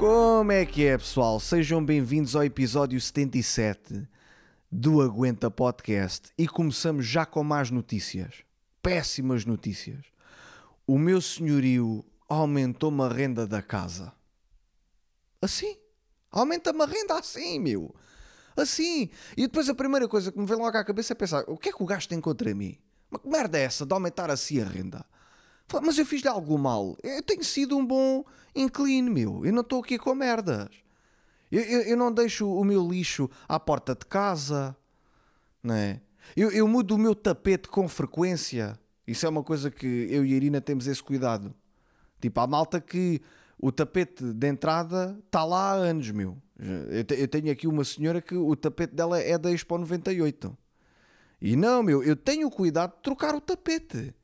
Como é que é, pessoal? Sejam bem-vindos ao episódio 77 do Aguenta Podcast e começamos já com más notícias. Péssimas notícias. O meu senhorio aumentou-me a renda da casa. Assim? Aumenta-me a renda assim, meu. Assim. E depois a primeira coisa que me vem logo à cabeça é pensar: o que é que o gajo tem contra mim? Mas que merda é essa de aumentar assim a renda? Mas eu fiz-lhe algo mal. Eu tenho sido um bom inclino, meu. Eu não estou aqui com merdas. Eu, eu- eu não deixo o meu lixo à porta de casa. Não é? Eu, eu mudo o meu tapete com frequência. Isso é uma coisa que eu e a Irina temos esse cuidado. Tipo, há malta que o tapete de entrada está lá há anos, meu. Eu tenho aqui uma senhora que o tapete dela é da Expo 98. E não, meu, eu tenho o cuidado de trocar o tapete.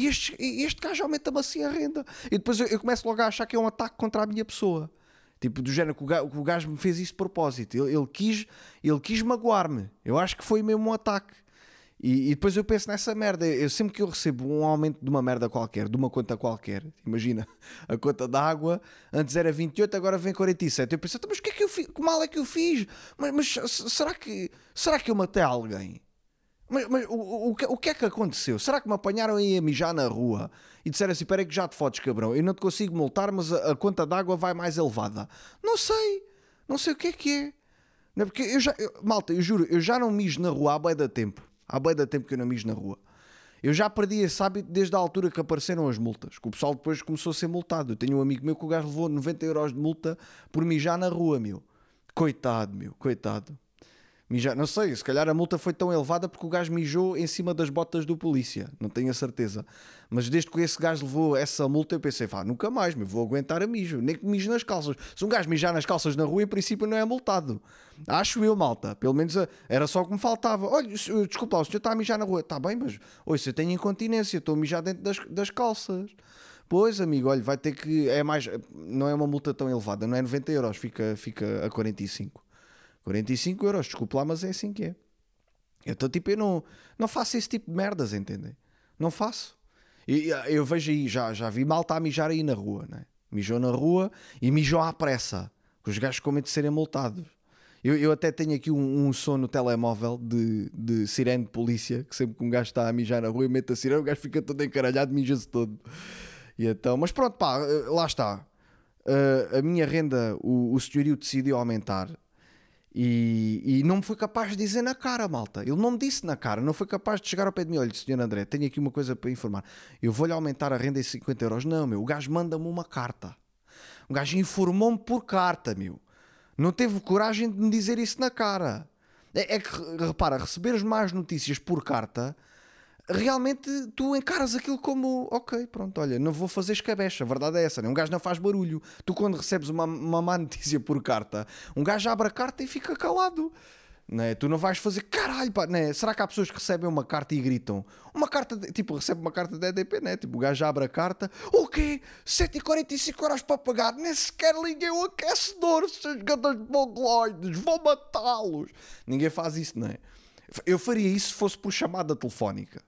E este, este gajo aumenta-me assim a renda. E depois eu, eu começo logo a achar que é um ataque contra a minha pessoa. Tipo, do género que o gajo, que o gajo me fez isso de propósito. Ele, ele quis, ele quis magoar-me. Eu acho que foi mesmo um ataque. E, e depois eu penso nessa merda. Eu sempre que eu recebo um aumento de uma merda qualquer, de uma conta qualquer, imagina, a conta da água antes era 28, agora vem 47. Eu penso, "Então, mas o que é que eu fiz? Que mal é que eu fiz? Mas, mas será que será que eu matei alguém? Mas, mas o, o, o que, é que aconteceu? Será que me apanharam aí a mijar na rua e disseram assim: espera aí que já te fodes, cabrão, eu não te consigo multar, mas a, a conta d'água vai mais elevada? Não sei, não sei o que é que é. Não é porque eu já, eu- malta, eu juro, eu já não mijo na rua há bem da tempo. Há bem da tempo que eu não mijo na rua. Eu já perdi esse hábito desde a altura que apareceram as multas, que o pessoal depois começou a ser multado. Eu tenho um amigo meu que o gajo levou 90 euros de multa por mijar na rua, meu. Coitado, meu, coitado. Mijar, não sei, se calhar a multa foi tão elevada porque o gajo mijou em cima das botas do polícia, não tenho a certeza. Mas desde que esse gajo levou essa multa, eu pensei, vá, nunca mais, me vou aguentar a mijo, nem que mijo nas calças. Se um gajo mijar nas calças na rua, em princípio não é multado. Acho eu, malta, pelo menos eh, era só o que me faltava. Olha, desculpa, o senhor está a mijar na rua, está bem, mas ouça, eu tenho incontinência, estou a mijar dentro das, das calças. Pois, amigo, olha, vai ter que. É mais. Não é uma multa tão elevada, não é 90 euros, fica, fica a 45. 45 euros, desculpe lá, mas é assim que é. Então, tipo, eu não, não faço esse tipo de merdas, entendem? Não faço. E e, eu vejo aí, já, já vi malta a mijar aí na rua, né? Mijou na rua e mijou à pressa. que Os gajos com medo de serem multados. Eu, eu até tenho aqui um, um som no telemóvel de, de sirene de polícia, que sempre que um gajo está a mijar na rua e mete a sirene, o gajo fica todo encaralhado, mija-se todo. E então, mas pronto, pá, eh, lá está. Eh, a minha renda, o, o senhorio decidiu aumentar e, e não me foi capaz de dizer na cara, malta. Ele não me disse na cara, não foi capaz de chegar ao pé de mim. Olha, senhor André, tenho aqui uma coisa para informar. Eu vou-lhe aumentar a renda em 50 euros. Não, meu, o gajo manda-me uma carta. O gajo informou-me por carta, meu. Não teve coragem de me dizer isso na cara. É, é que, repara, receber as más notícias por carta, realmente tu encaras aquilo como, ok, pronto, olha, não vou fazer escabecha. A verdade é essa, né? um gajo não faz barulho. Tu, quando recebes uma, uma má notícia por carta, um gajo abre a carta e fica calado. Né? Tu não vais fazer caralho, pá, né? será que há pessoas que recebem uma carta e gritam? Uma carta, de- tipo, recebe uma carta da EDP, né? Tipo, o gajo abre a carta, o quê? 145 euros para pagar, nem sequer liguei o aquecedor, seus gatos mongoloides, vou matá-los. Ninguém faz isso, não é? Eu faria isso se fosse por chamada telefónica.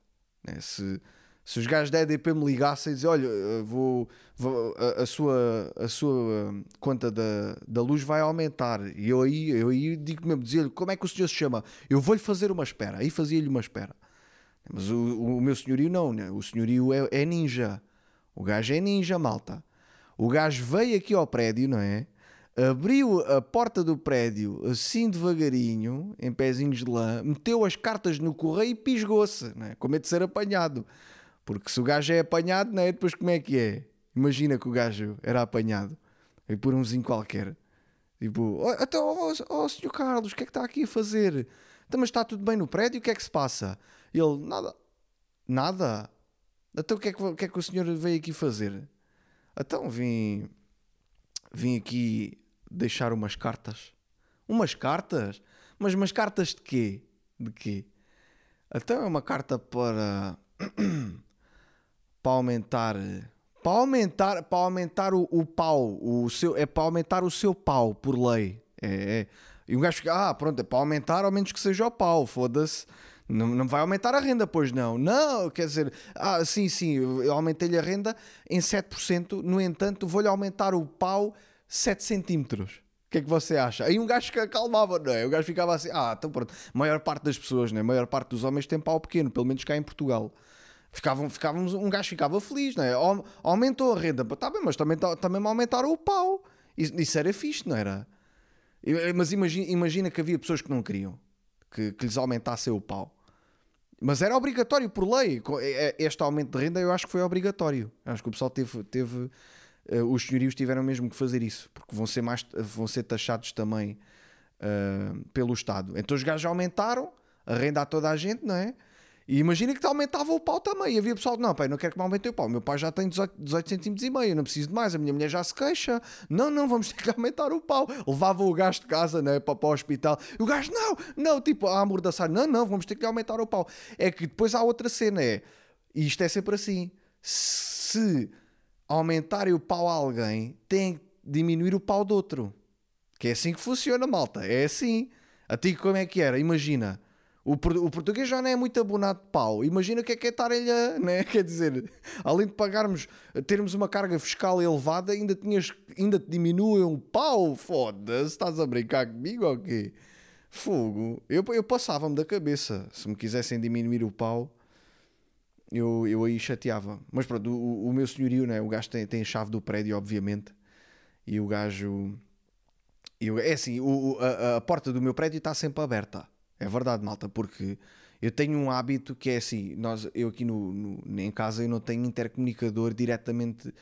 Né? Se, se os gajos da EDP me ligassem e dizer, olha, eh, vou, vou- a, a sua, a sua hum, conta da, da luz vai aumentar. E eu aí, eu aí digo mesmo, dizia-lhe, como é que o senhor se chama? Eu vou-lhe fazer uma espera. Aí fazia-lhe uma espera. Mas o, o meu senhorio não, né? o senhorio é, é ninja. O gajo é ninja, malta. O gajo veio aqui ao prédio, não é? Abriu a porta do prédio assim devagarinho, em pezinhos de lã, meteu as cartas no correio e pisgou-se, não é? com medo de ser apanhado. Porque se o gajo é apanhado, não é? Depois como é que é? Imagina que o gajo era apanhado e por umzinho qualquer. Tipo, "Oh, então, oh, oh, senhor Carlos, o que é que está aqui a fazer? Então, mas está tudo bem no prédio? O que é que se passa? Ele, nada. Nada? Então, o que é que, o que, é que o senhor veio aqui fazer? Então, vim. Vim aqui deixar umas cartas. Umas cartas? Mas umas cartas de quê? De quê? Então, é uma carta para. para aumentar. Para aumentar, para aumentar o, o pau, o seu, é para aumentar o seu pau por lei. É, é. E um gajo fica, ah, pronto, é para aumentar, ao menos que seja o pau, foda-se. Não, não vai aumentar a renda, pois não. Não, quer dizer, ah, sim, sim, eu aumentei-lhe a renda em 7%, no entanto, vou-lhe aumentar o pau 7 centímetros. O que é que você acha? Aí um gajo que acalmava, não é? O gajo ficava assim, ah, então pronto. A maior parte das pessoas, né? a maior parte dos homens tem pau pequeno, pelo menos cá em Portugal. Ficavam, ficávamos, um gajo ficava feliz, não é? Aumentou a renda, está bem, mas também, também me aumentaram o pau. Isso, isso era fixe, não era? Mas imagina, imagina que havia pessoas que não queriam que, que lhes aumentassem o pau. Mas era obrigatório por lei. É, é, este aumento de renda eu acho que foi obrigatório. Acho que o pessoal teve. teve uh, os senhorios tiveram mesmo que fazer isso, porque vão ser, mais, vão ser taxados também uh, pelo Estado. Então os gajos aumentaram a renda a toda a gente, não é? E imagina que aumentava o pau também. E havia pessoal não, pai, não quero que me aumente o pau. Meu pai já tem 18, 18 centímetros e meio, não preciso de mais. A minha mulher já se queixa. Não, não, vamos ter que aumentar o pau. Levava o gajo de casa né, para, para o hospital. E o gajo, não, não, tipo, a amordaçar. Não, não, vamos ter que aumentar o pau. É que depois há outra cena, é, e isto é sempre assim, se aumentarem o pau a alguém, tem que diminuir o pau do outro. Que é assim que funciona, malta. É assim. A ti como é que era? Imagina o, o português já não é muito abonado de pau. Imagina o que é que é estar-lhe a. Né? Quer dizer, além de pagarmos, termos uma carga fiscal elevada, ainda, tinhas, ainda te diminuem um pau. Foda-se, estás a brincar comigo ou quê? Fogo. Eu, eu passava-me da cabeça. Se me quisessem diminuir o pau, eu, eu aí chateava. Mas pronto, o, o meu senhorio, né? o gajo tem, tem chave do prédio, obviamente. E o gajo. Eu, é assim, o, a, a porta do meu prédio está sempre aberta. É verdade, malta, porque eu tenho um hábito que é assim, nós, eu aqui no, no em casa eu não tenho intercomunicador diretamente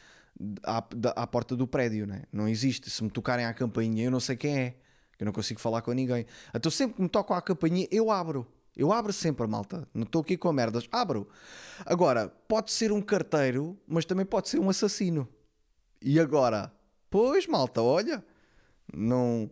à, à porta do prédio, né? não existe. Se me tocarem à campainha, eu não sei quem é, eu não consigo falar com ninguém. Então sempre que me tocam à campainha, eu abro. Eu abro sempre, malta. Não estou aqui com merdas. Abro. Agora, pode ser um carteiro, mas também pode ser um assassino. E agora? Pois, malta, olha. Não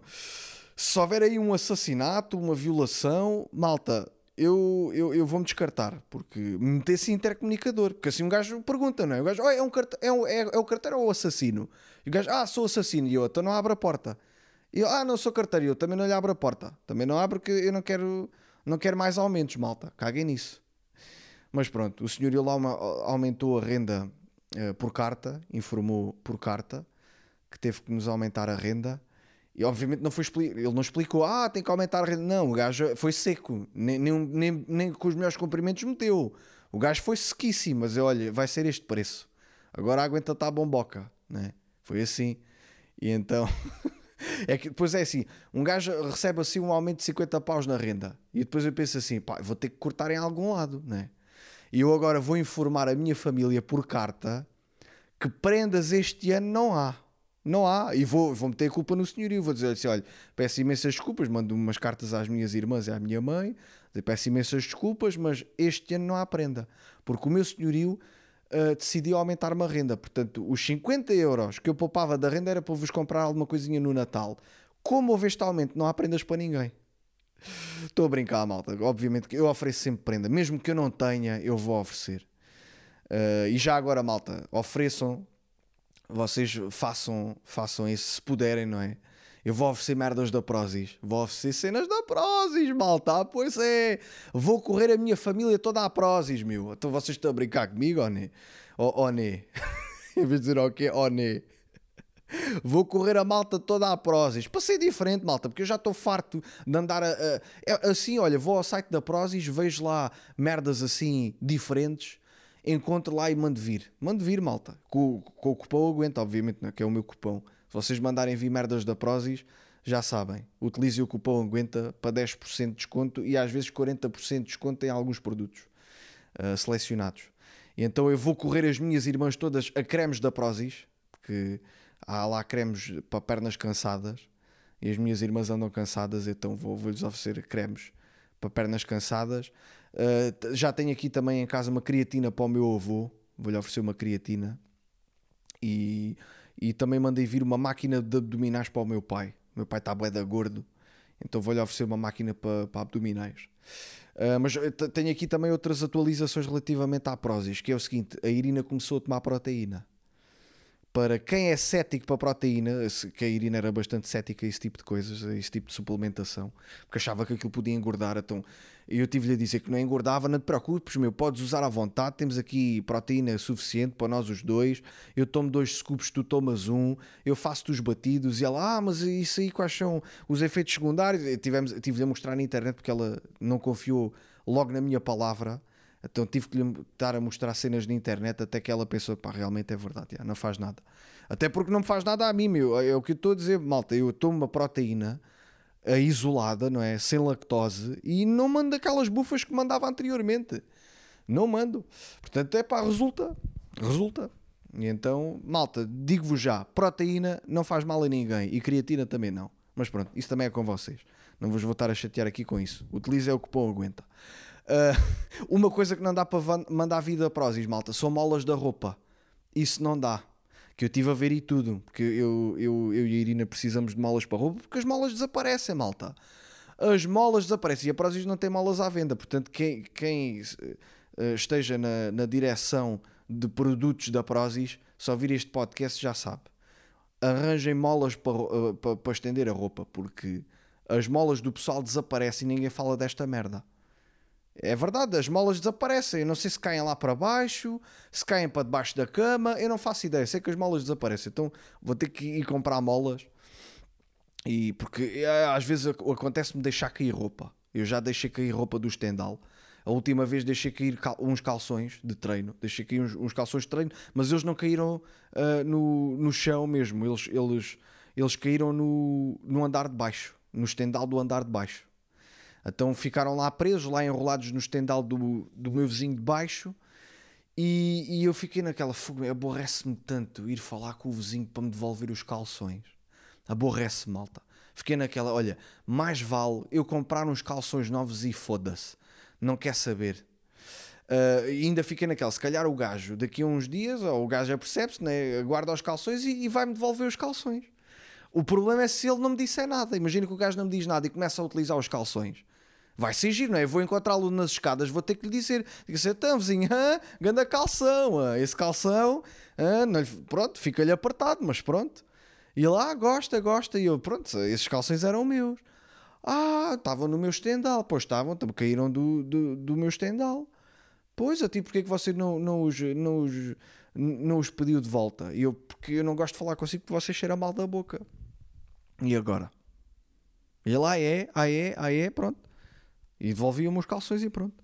se houver aí um assassinato, uma violação, malta, eu, eu, eu vou-me descartar, porque meter-se intercomunicador, porque assim um gajo pergunta, não é? O gajo, oh, é, um carte, é, um, é, é o carteiro ou o assassino? E o gajo, ah, sou assassino, e eu, então não abro a porta. E eu, ah, não sou carteiro, eu também não lhe abro a porta. Também não abro porque eu não quero, não quero mais aumentos, malta, caguem nisso. Mas pronto, o senhor lá aumentou a renda uh, por carta, informou por carta que teve que nos aumentar a renda e obviamente não foi ele não explicou, ah, tem que aumentar a renda. Não, o gajo foi seco, nem, nem, nem, nem com os melhores comprimentos meteu. O gajo foi sequíssimo, mas olha, vai ser este preço. Agora aguenta tá a bomboca, né? Foi assim. E então. é que depois é assim: um gajo recebe assim um aumento de 50 paus na renda. E depois eu penso assim, pá, vou ter que cortar em algum lado, né? E eu agora vou informar a minha família por carta que prendas este ano não há. Não há, e vou, vou meter a culpa no senhorio. Vou dizer assim: olha, peço imensas desculpas, mando umas cartas às minhas irmãs e à minha mãe, peço imensas desculpas, mas este ano não há prenda, porque o meu senhorio uh, decidiu aumentar uma renda. Portanto, os 50 euros que eu poupava da renda era para vos comprar alguma coisinha no Natal. Como houve este aumento, não há prendas para ninguém. Estou a brincar, malta. Obviamente que eu ofereço sempre prenda, mesmo que eu não tenha, eu vou oferecer. Uh, e já agora, malta, ofereçam vocês façam, façam isso se puderem, não é? Eu vou oferecer merdas da Prozis. Vou oferecer cenas da Prozis, malta. Pois é. Vou correr a minha família toda à Prozis, meu. Então vocês estão a brincar comigo, ou né? Ou, ou né? em vez de dizer o quê? Ou né? Vou correr a malta toda à Prozis. Para ser diferente, malta, porque eu já estou farto de andar a, a, é assim, olha, vou ao site da Prozis, vejo lá merdas assim diferentes encontre lá e mande vir. Mande vir, malta. Com, com o cupom aguenta, obviamente, né? que é o meu cupom. Se vocês mandarem vir merdas da Prozis, já sabem. Utilize o cupom aguenta para 10% de desconto e às vezes 40% de desconto em alguns produtos uh, selecionados. E então eu vou correr as minhas irmãs todas a cremes da Prozis, porque há lá cremes para pernas cansadas e as minhas irmãs andam cansadas, então vou-lhes vou oferecer cremes para pernas cansadas Uh, já tenho aqui também em casa uma creatina para o meu avô. Vou-lhe oferecer uma creatina. E, e também mandei vir uma máquina de abdominais para o meu pai. O meu pai está bué gordo. Então vou-lhe oferecer uma máquina para, para abdominais. Uh, mas tenho aqui também outras atualizações relativamente à Prozis, que é o seguinte, a Irina começou a tomar proteína. Para quem é cético para proteína, que a Irina era bastante cética a esse tipo de coisas, a esse tipo de suplementação, porque achava que aquilo podia engordar. Então eu tive-lhe a dizer que não engordava, não te preocupes, meu, podes usar à vontade, temos aqui proteína suficiente para nós os dois. Eu tomo dois scoops, tu tomas um, eu faço-te os batidos. E ela, ah, mas isso aí quais são os efeitos secundários? Tive-lhe a mostrar na internet porque ela não confiou logo na minha palavra então tive que lhe estar a mostrar cenas na internet até que ela pensou, pá, realmente é verdade, já, não faz nada. Até porque não faz nada a mim, meu. É o que eu estou a dizer, malta. Eu tomo uma proteína isolada, não é? Sem lactose e não mando aquelas bufas que mandava anteriormente. Não mando. Portanto, é pá, resulta. Resulta. E então, malta, digo-vos já: proteína não faz mal a ninguém e creatina também não. Mas pronto, isso também é com vocês. Não vos vou estar a chatear aqui com isso. Utilize é o pão aguenta. Uh, uma coisa que não dá para mandar vida a prósis, malta, são molas da roupa. Isso não dá. Que eu tive a ver e tudo. Porque eu, eu, eu e a Irina precisamos de molas para roupa porque as molas desaparecem, malta. As molas desaparecem e a Prozis não tem molas à venda. Portanto, quem, quem uh, esteja na, na direção de produtos da Prozis, só vir este podcast já sabe. Arranjem molas para, uh, para, para estender a roupa porque as molas do pessoal desaparecem e ninguém fala desta merda. É verdade, as molas desaparecem. Eu não sei se caem lá para baixo, se caem para debaixo da cama, eu não faço ideia. Sei que as molas desaparecem. Então vou ter que ir comprar molas. E porque é, às vezes acontece-me deixar cair roupa. Eu já deixei cair roupa do estendal. A última vez deixei cair uns calções de treino. Deixei cair uns, uns calções de treino, mas eles não caíram uh, no, no chão mesmo. Eles, eles, eles caíram no, no andar de baixo, no estendal do andar de baixo. Então ficaram lá presos, lá enrolados no estendal do, do meu vizinho de baixo. E, e eu fiquei naquela fuga. Aborrece-me tanto ir falar com o vizinho para me devolver os calções. Aborrece-me, malta. Fiquei naquela, olha, mais vale eu comprar uns calções novos e foda-se. Não quer saber. Uh, ainda fiquei naquela, se calhar o gajo daqui a uns dias, ou o gajo percebe-se, né, guarda os calções e, e vai-me devolver os calções. O problema é se ele não me disser nada. Imagina que o gajo não me diz nada e começa a utilizar os calções. Vai ser giro, não é? Eu vou encontrá-lo nas escadas, vou ter que lhe dizer: diga assim, então, vizinho, ah, ganda calção, ah, esse calção, ah, pronto, fica-lhe apertado, mas pronto. E lá, ah, gosta, gosta. E eu, pronto, esses calções eram meus. Ah, estavam no meu estendal. Pois estavam, caíram do, do, do meu estendal. Pois, a ti, porque é que você não, não, os, não, os, não os pediu de volta? E eu, porque eu não gosto de falar consigo porque você cheira mal da boca. E agora? E lá é, ah é, ah é, pronto. E devolviam-me os calções e pronto.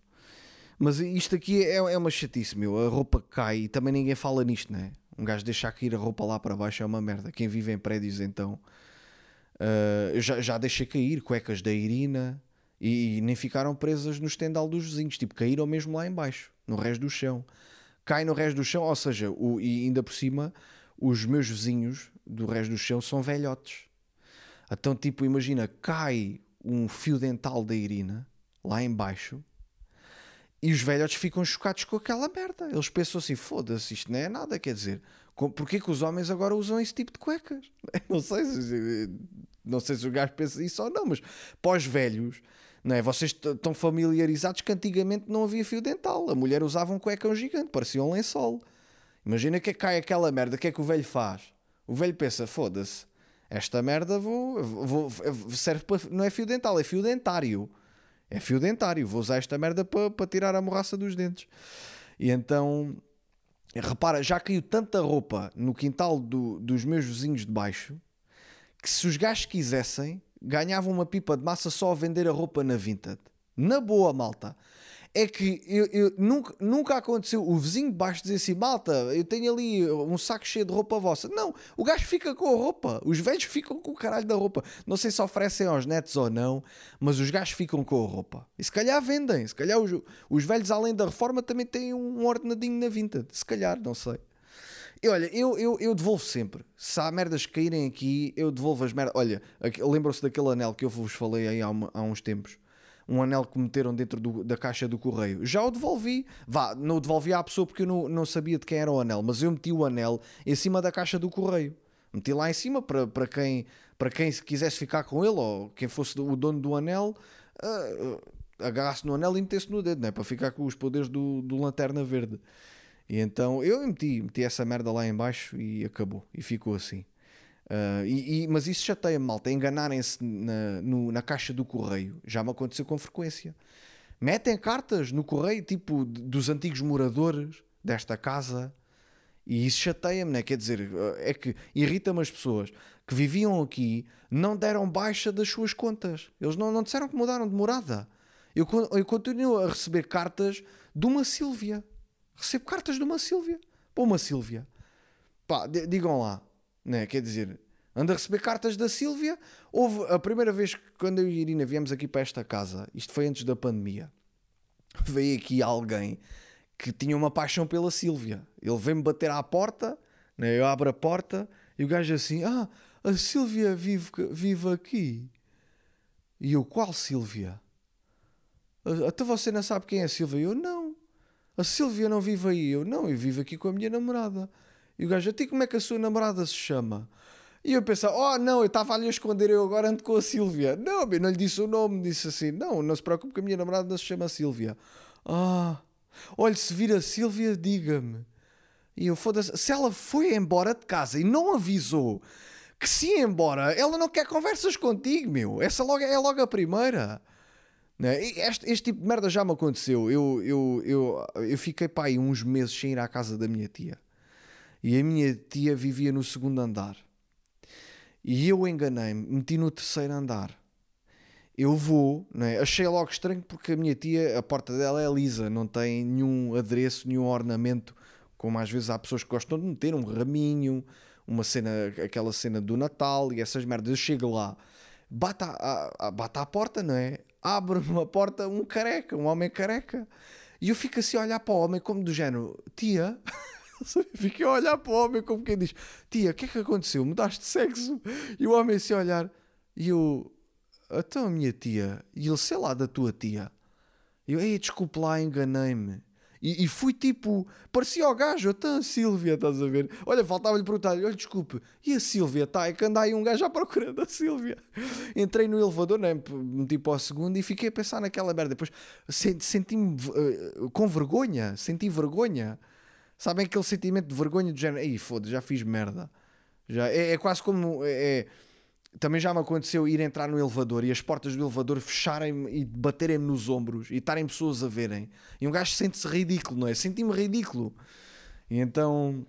Mas isto aqui é, é uma chatice, meu. A roupa cai e também ninguém fala nisto, né? Um gajo deixar cair a roupa lá para baixo é uma merda. Quem vive em prédios, então. Uh, já, já deixei cair cuecas da Irina e, e, nem ficaram presas no estendal dos vizinhos. Tipo, caíram mesmo lá embaixo, no resto do chão. Cai no resto do chão, ou seja, o, e ainda por cima, os meus vizinhos do resto do chão são velhotes. Então, tipo, imagina, cai um fio dental da Irina lá embaixo e os velhotes ficam chocados com aquela merda. Eles pensam assim: foda-se, isto não é nada. Quer dizer, porquê que os homens agora usam esse tipo de cuecas? Não sei se, não sei se os gajos pensam isso ou não, mas pós velhos, não é? Vocês estão familiarizados que antigamente não havia fio dental. A mulher usava um cuecão gigante, parecia um lençol. Imagina que cai aquela merda, o que é que o velho faz? O velho pensa: foda-se, esta merda vou, vou, serve para. Não é fio dental, é fio dentário. É fio dentário. Vou usar esta merda para, tirar a morraça dos dentes. E então, repara, já caiu tanta roupa no quintal do, dos meus vizinhos de baixo que se os gajos quisessem, ganhavam uma pipa de massa só a vender a roupa na Vinted. Na boa, malta é que eu, eu, nunca, nunca aconteceu o vizinho baixo dizer assim: malta, eu tenho ali um saco cheio de roupa vossa. Não, o gajo fica com a roupa, os velhos ficam com o caralho da roupa. Não sei se oferecem aos netos ou não, mas os gajos ficam com a roupa. E se calhar vendem, se calhar os, os velhos, além da reforma, também têm um ordenadinho na vinta. Se calhar, não sei. E olha, eu, eu, eu devolvo sempre. Se há merdas que caírem aqui, eu devolvo as merdas. Olha, lembram-se daquele anel que eu vos falei aí há, há uns tempos um anel que meteram dentro do, da caixa do correio. Já o devolvi. Vá, não o devolvi à pessoa porque eu não, não sabia de quem era o anel, mas eu meti o anel em cima da caixa do correio. Meti lá em cima para, para, quem, para quem quisesse ficar com ele ou quem fosse o dono do anel. Uh, agarrasse no anel e metesse no dedo, né? para ficar com os poderes do, do Lanterna Verde. E então eu meti, meti essa merda lá em baixo e acabou. E ficou assim. Uh, e, e, mas isso chateia-me, malta. Enganarem-se na, no- na caixa do correio. Já me aconteceu com frequência. Metem cartas no correio, tipo, dos antigos moradores desta casa. E isso chateia-me, né? Quer dizer, uh, é que irrita-me as pessoas que viviam aqui, não deram baixa das suas contas. Eles não, não disseram que mudaram de morada. Eu, eu continuo a receber cartas de uma Sílvia. Recebo cartas de uma Sílvia. Para uma Sílvia. Pá, di- digam lá, né? Quer dizer, ando a receber cartas da Sílvia. Houve a primeira vez que quando eu e a Irina viemos aqui para esta casa, isto foi antes da pandemia, veio aqui alguém que tinha uma paixão pela Sílvia. Ele veio-me bater à porta, né? eu abro a porta e o gajo assim: Ah, a Sílvia vive, vive aqui. E eu, qual Sílvia? "Ah, Até você não sabe quem é a Sílvia? Eu, não. A Sílvia não vive aí. Eu, não, eu vivo aqui com a minha namorada. E o gajo, até como é que a sua namorada se chama? E eu pensava, oh não, eu estava ali a esconder, eu agora ando com a Sílvia. Não, eu não lhe disse o nome, disse assim, não, não se preocupe que a minha namorada não se chama Sílvia. Ah, olha, se vir a Sílvia, diga-me. E eu, foda-se, se ela foi embora de casa e não avisou que se ia embora, ela não quer conversas contigo, meu. Essa logo, é logo a primeira. Né? Este, este tipo de merda já me aconteceu. Eu, eu, eu, eu fiquei pá, aí uns meses sem ir à casa da minha tia. E a minha tia vivia no segundo andar. E eu enganei-me, meti no terceiro andar. Eu vou, né? achei logo estranho porque a minha tia, a porta dela é lisa, não tem nenhum adereço, nenhum ornamento, como às vezes há pessoas que gostam de meter um raminho, uma cena, aquela cena do Natal e essas merdas. Eu chego lá, bate à, à, bate à porta, não é? Abre uma porta um careca, um homem careca. E eu fico assim a olhar para o homem como do género, tia, Fiquei a olhar para o homem como quem diz: Tia, o que é que aconteceu? Mudaste de sexo? E o homem assim a olhar, e eu, então a minha tia, e ele, sei lá, da tua tia. Eu, ei, desculpe lá, enganei-me. E, e fui tipo, parecia o gajo, então a Sílvia, estás a ver? Olha, faltava-lhe perguntar, olha, desculpe, e a Sílvia? Tá, é que anda aí um gajo à procura da Sílvia. Entrei no elevador, né, meti para o segundo e fiquei a pensar naquela merda. Depois senti- senti-me eh, com vergonha, senti vergonha. Sabem aquele sentimento de vergonha do género, ei, foda já fiz merda. Já, é, é quase como. É, é- também já me aconteceu ir entrar no elevador e as portas do elevador fecharem-me e baterem-me nos ombros e estarem pessoas a verem. E um gajo sente-se ridículo, não é? Senti-me ridículo. E então.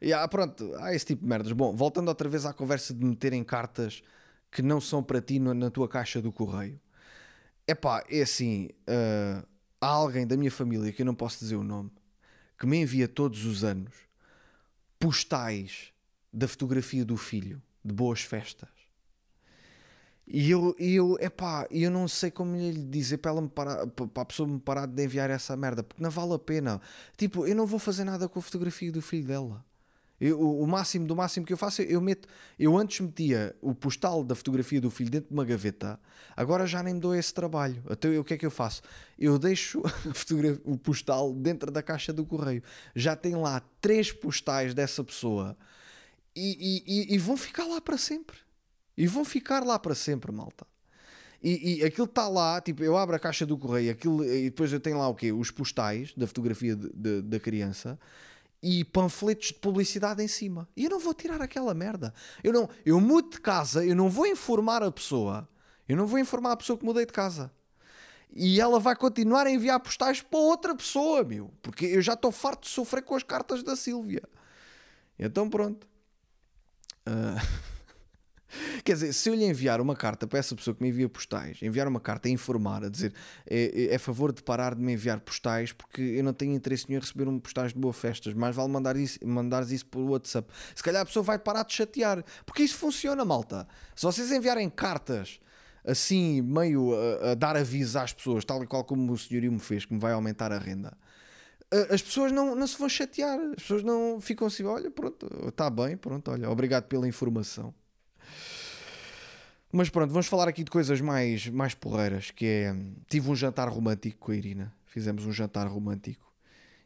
yeah, pronto, há esse tipo de merdas. Bom, voltando outra vez à conversa de meterem cartas que não são para ti na tua caixa do correio. Epá, é assim. ah, há alguém da minha família que eu não posso dizer o nome que me envia todos os anos postais da fotografia do filho de boas festas. E eu, eu, epá, eu não sei como lhe dizer para, ela me parar, para a pessoa me parar de enviar essa merda, porque não vale a pena. Tipo, eu não vou fazer nada com a fotografia do filho dela. Eu, o, máximo do máximo que eu faço, eu meto. Eu antes metia o postal da fotografia do filho dentro de uma gaveta, agora já nem me dou esse trabalho. Então eu, o que é que eu faço? Eu deixo o postal dentro da caixa do correio. Já tem lá três postais dessa pessoa e, e- e- e vão ficar lá para sempre. E vão ficar lá para sempre, malta. E, e aquilo está lá, tipo, eu abro a caixa do correio aquilo, e depois eu tenho lá o quê? Os postais da fotografia de- de- da criança e panfletos de publicidade em cima. E eu não vou tirar aquela merda. Eu não, eu mudo de casa, eu não vou informar a pessoa. Eu não vou informar a pessoa que mudei de casa. E ela vai continuar a enviar postais para outra pessoa, meu. Porque eu já estou farto de sofrer com as cartas da Sílvia. Então pronto. Ah, Quer dizer, se eu lhe enviar uma carta para essa pessoa que me envia postais, enviar uma carta a informar, a dizer é, é a favor de parar de me enviar postais porque eu não tenho interesse nenhum em receber um postais de boa festas, mais vale mandar isso, mandares isso por WhatsApp. Se calhar a pessoa vai parar de chatear, porque isso funciona, malta. Se vocês enviarem cartas assim, meio a, a dar aviso às pessoas, tal e qual como o senhorio me fez, que me vai aumentar a renda, as pessoas não, não se vão chatear, as pessoas não ficam assim, olha, pronto, está bem, pronto, olha, obrigado pela informação. Mas pronto, vamos falar aqui de coisas mais, mais porreiras, que é, tive um jantar romântico com a Irina, fizemos um jantar romântico,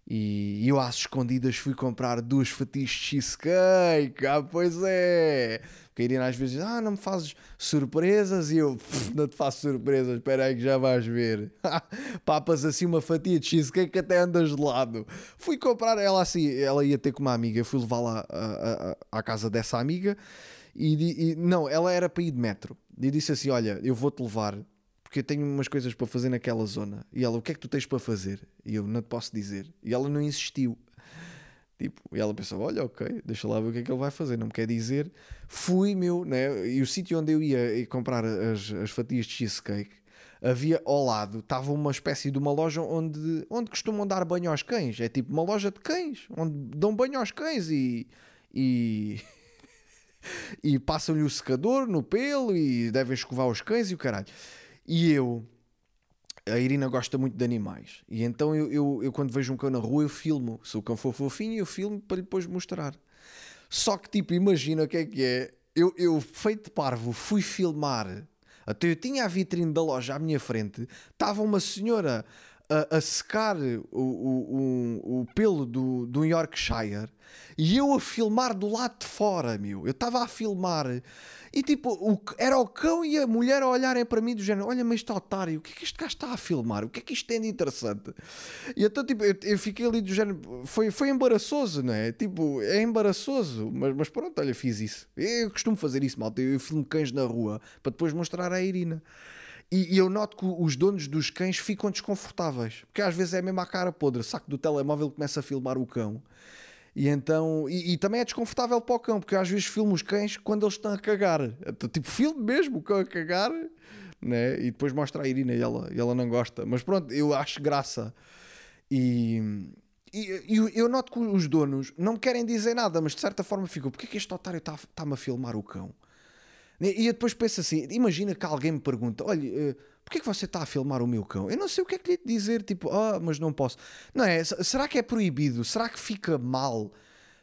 E eu às escondidas fui comprar duas fatias de cheesecake. Ah, pois é. Porque a Irina às vezes diz: Ah, não me fazes surpresas. E eu: Não te faço surpresas, espera aí que já vais ver. Papas assim uma fatia de cheesecake que até andas de lado. Fui comprar ela assim. Ela ia ter com uma amiga. Fui levá-la à casa dessa amiga. E, e, não, ela era para ir de metro. E disse assim: Olha, eu vou-te levar porque eu tenho umas coisas para fazer naquela zona. E ela, o que é que tu tens para fazer? E eu, não te posso dizer. E ela não insistiu. Tipo, e ela pensou, olha, ok, deixa lá ver o que é que ele vai fazer, não me quer dizer. Fui, meu, né? E o sítio onde eu ia comprar as, as fatias de cheesecake, havia ao lado, estava uma espécie de uma loja onde, onde costumam dar banho aos cães. É tipo uma loja de cães, onde dão banho aos cães e... e... e passam-lhe o secador no pelo e devem escovar os cães e o caralho. E eu, a Irina gosta muito de animais. E então eu, eu, eu, quando vejo um cão na rua, eu filmo. Se o cão for fofinho, eu filmo para lhe depois mostrar. Só que, tipo, imagina o que é que é. Eu, eu feito de parvo, fui filmar. Até eu tinha a vitrine da loja à minha frente. Estava uma senhora a, a secar o, o, o, o, pelo do, do Yorkshire e eu a filmar do lado de fora, meu. Eu estava a filmar e tipo, o, era o cão e a mulher a olharem para mim do género: Olha, mas este otário, o que é que este gajo está a filmar? O que é que isto tem de interessante? E então, tipo, eu, eu fiquei ali do género: foi, foi embaraçoso, não é? Tipo, é embaraçoso, mas, mas pronto, olha, fiz isso. Eu costumo fazer isso, malta. Eu filmo cães na rua para depois mostrar à Irina. E, e, eu noto que os donos dos cães ficam desconfortáveis, porque às vezes é mesmo a cara podre, saco do telemóvel começa a filmar o cão. E então, e, e, também é desconfortável para o cão, porque às vezes filmo os cães quando eles estão a cagar. Então, tipo, filmo mesmo o cão a cagar, né? e depois mostra a Irina e ela, e ela não gosta. Mas pronto, eu acho graça. E, e, eu noto que os donos não querem dizer nada, mas de certa forma ficam: porque é que este otário está-me está a filmar o cão? E eu depois penso assim: imagina que alguém me pergunta: olha, uh, porquê é que você está a filmar o meu cão? Eu não sei o que é que lhe dizer, tipo, ah, mas não posso. Não é? Será que é proibido? Será que fica mal?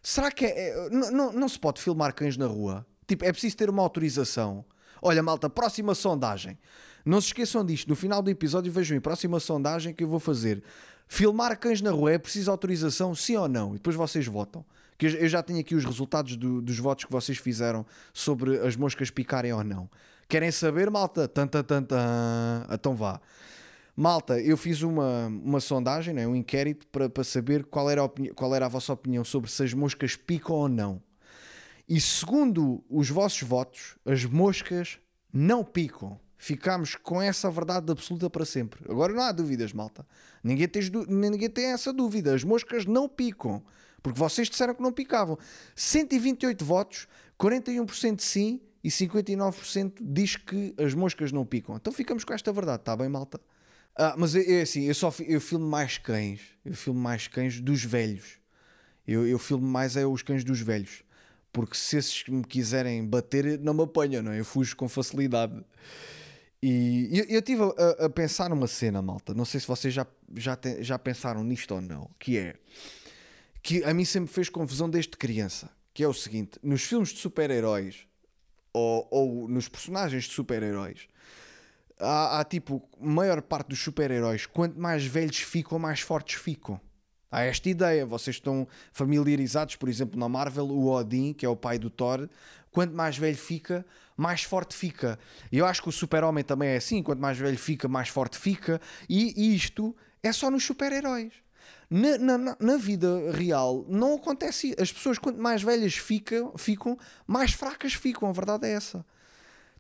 Será que é. é não, não, não se pode filmar cães na rua? Tipo, é preciso ter uma autorização. Olha, malta, próxima sondagem. Não se esqueçam disto. No final do episódio, vejam a próxima sondagem que eu vou fazer. Filmar cães na rua é preciso autorização, sim ou não? E depois vocês votam que eu já tenho aqui os resultados do, dos votos que vocês fizeram sobre as moscas picarem ou não. Querem saber, malta? Tanta, tanta. Então vá. Malta, eu fiz uma, uma sondagem, né, um inquérito para, para saber qual era, a qual era a vossa opinião sobre se as moscas picam ou não. E segundo os vossos votos, as moscas não picam. Ficámos com essa verdade absoluta para sempre. Agora não há dúvidas, malta. Ninguém tem, ninguém tem essa dúvida. As moscas não picam. Porque vocês disseram que não picavam. 128 votos, 41% sim e 59% diz que as moscas não picam. Então ficamos com esta verdade, está bem, malta? Ah, mas é, é assim, eu só eu filmo mais cães. Eu filmo mais cães dos velhos. Eu, eu filmo mais é os cães dos velhos. Porque se esses me quiserem bater, não me apanham, não é? Eu fujo com facilidade. E eu estive a, a, pensar numa cena, malta. Não sei se vocês já, já, te, já pensaram nisto ou não. Que é que a mim sempre fez confusão desde criança, que é o seguinte, nos filmes de super-heróis ou, ou, nos personagens de super-heróis há, há, tipo, maior parte dos super-heróis, quanto mais velhos ficam, mais fortes ficam. Há esta ideia, vocês estão familiarizados, por exemplo, na Marvel, o Odin, que é o pai do Thor, quanto mais velho fica, mais forte fica. E eu acho que o super-homem também é assim, quanto mais velho fica, mais forte fica, e isto é só nos super-heróis. Na, na, na, vida real não acontece. As pessoas, quanto mais velhas ficam, ficam, mais fracas ficam. A verdade é essa.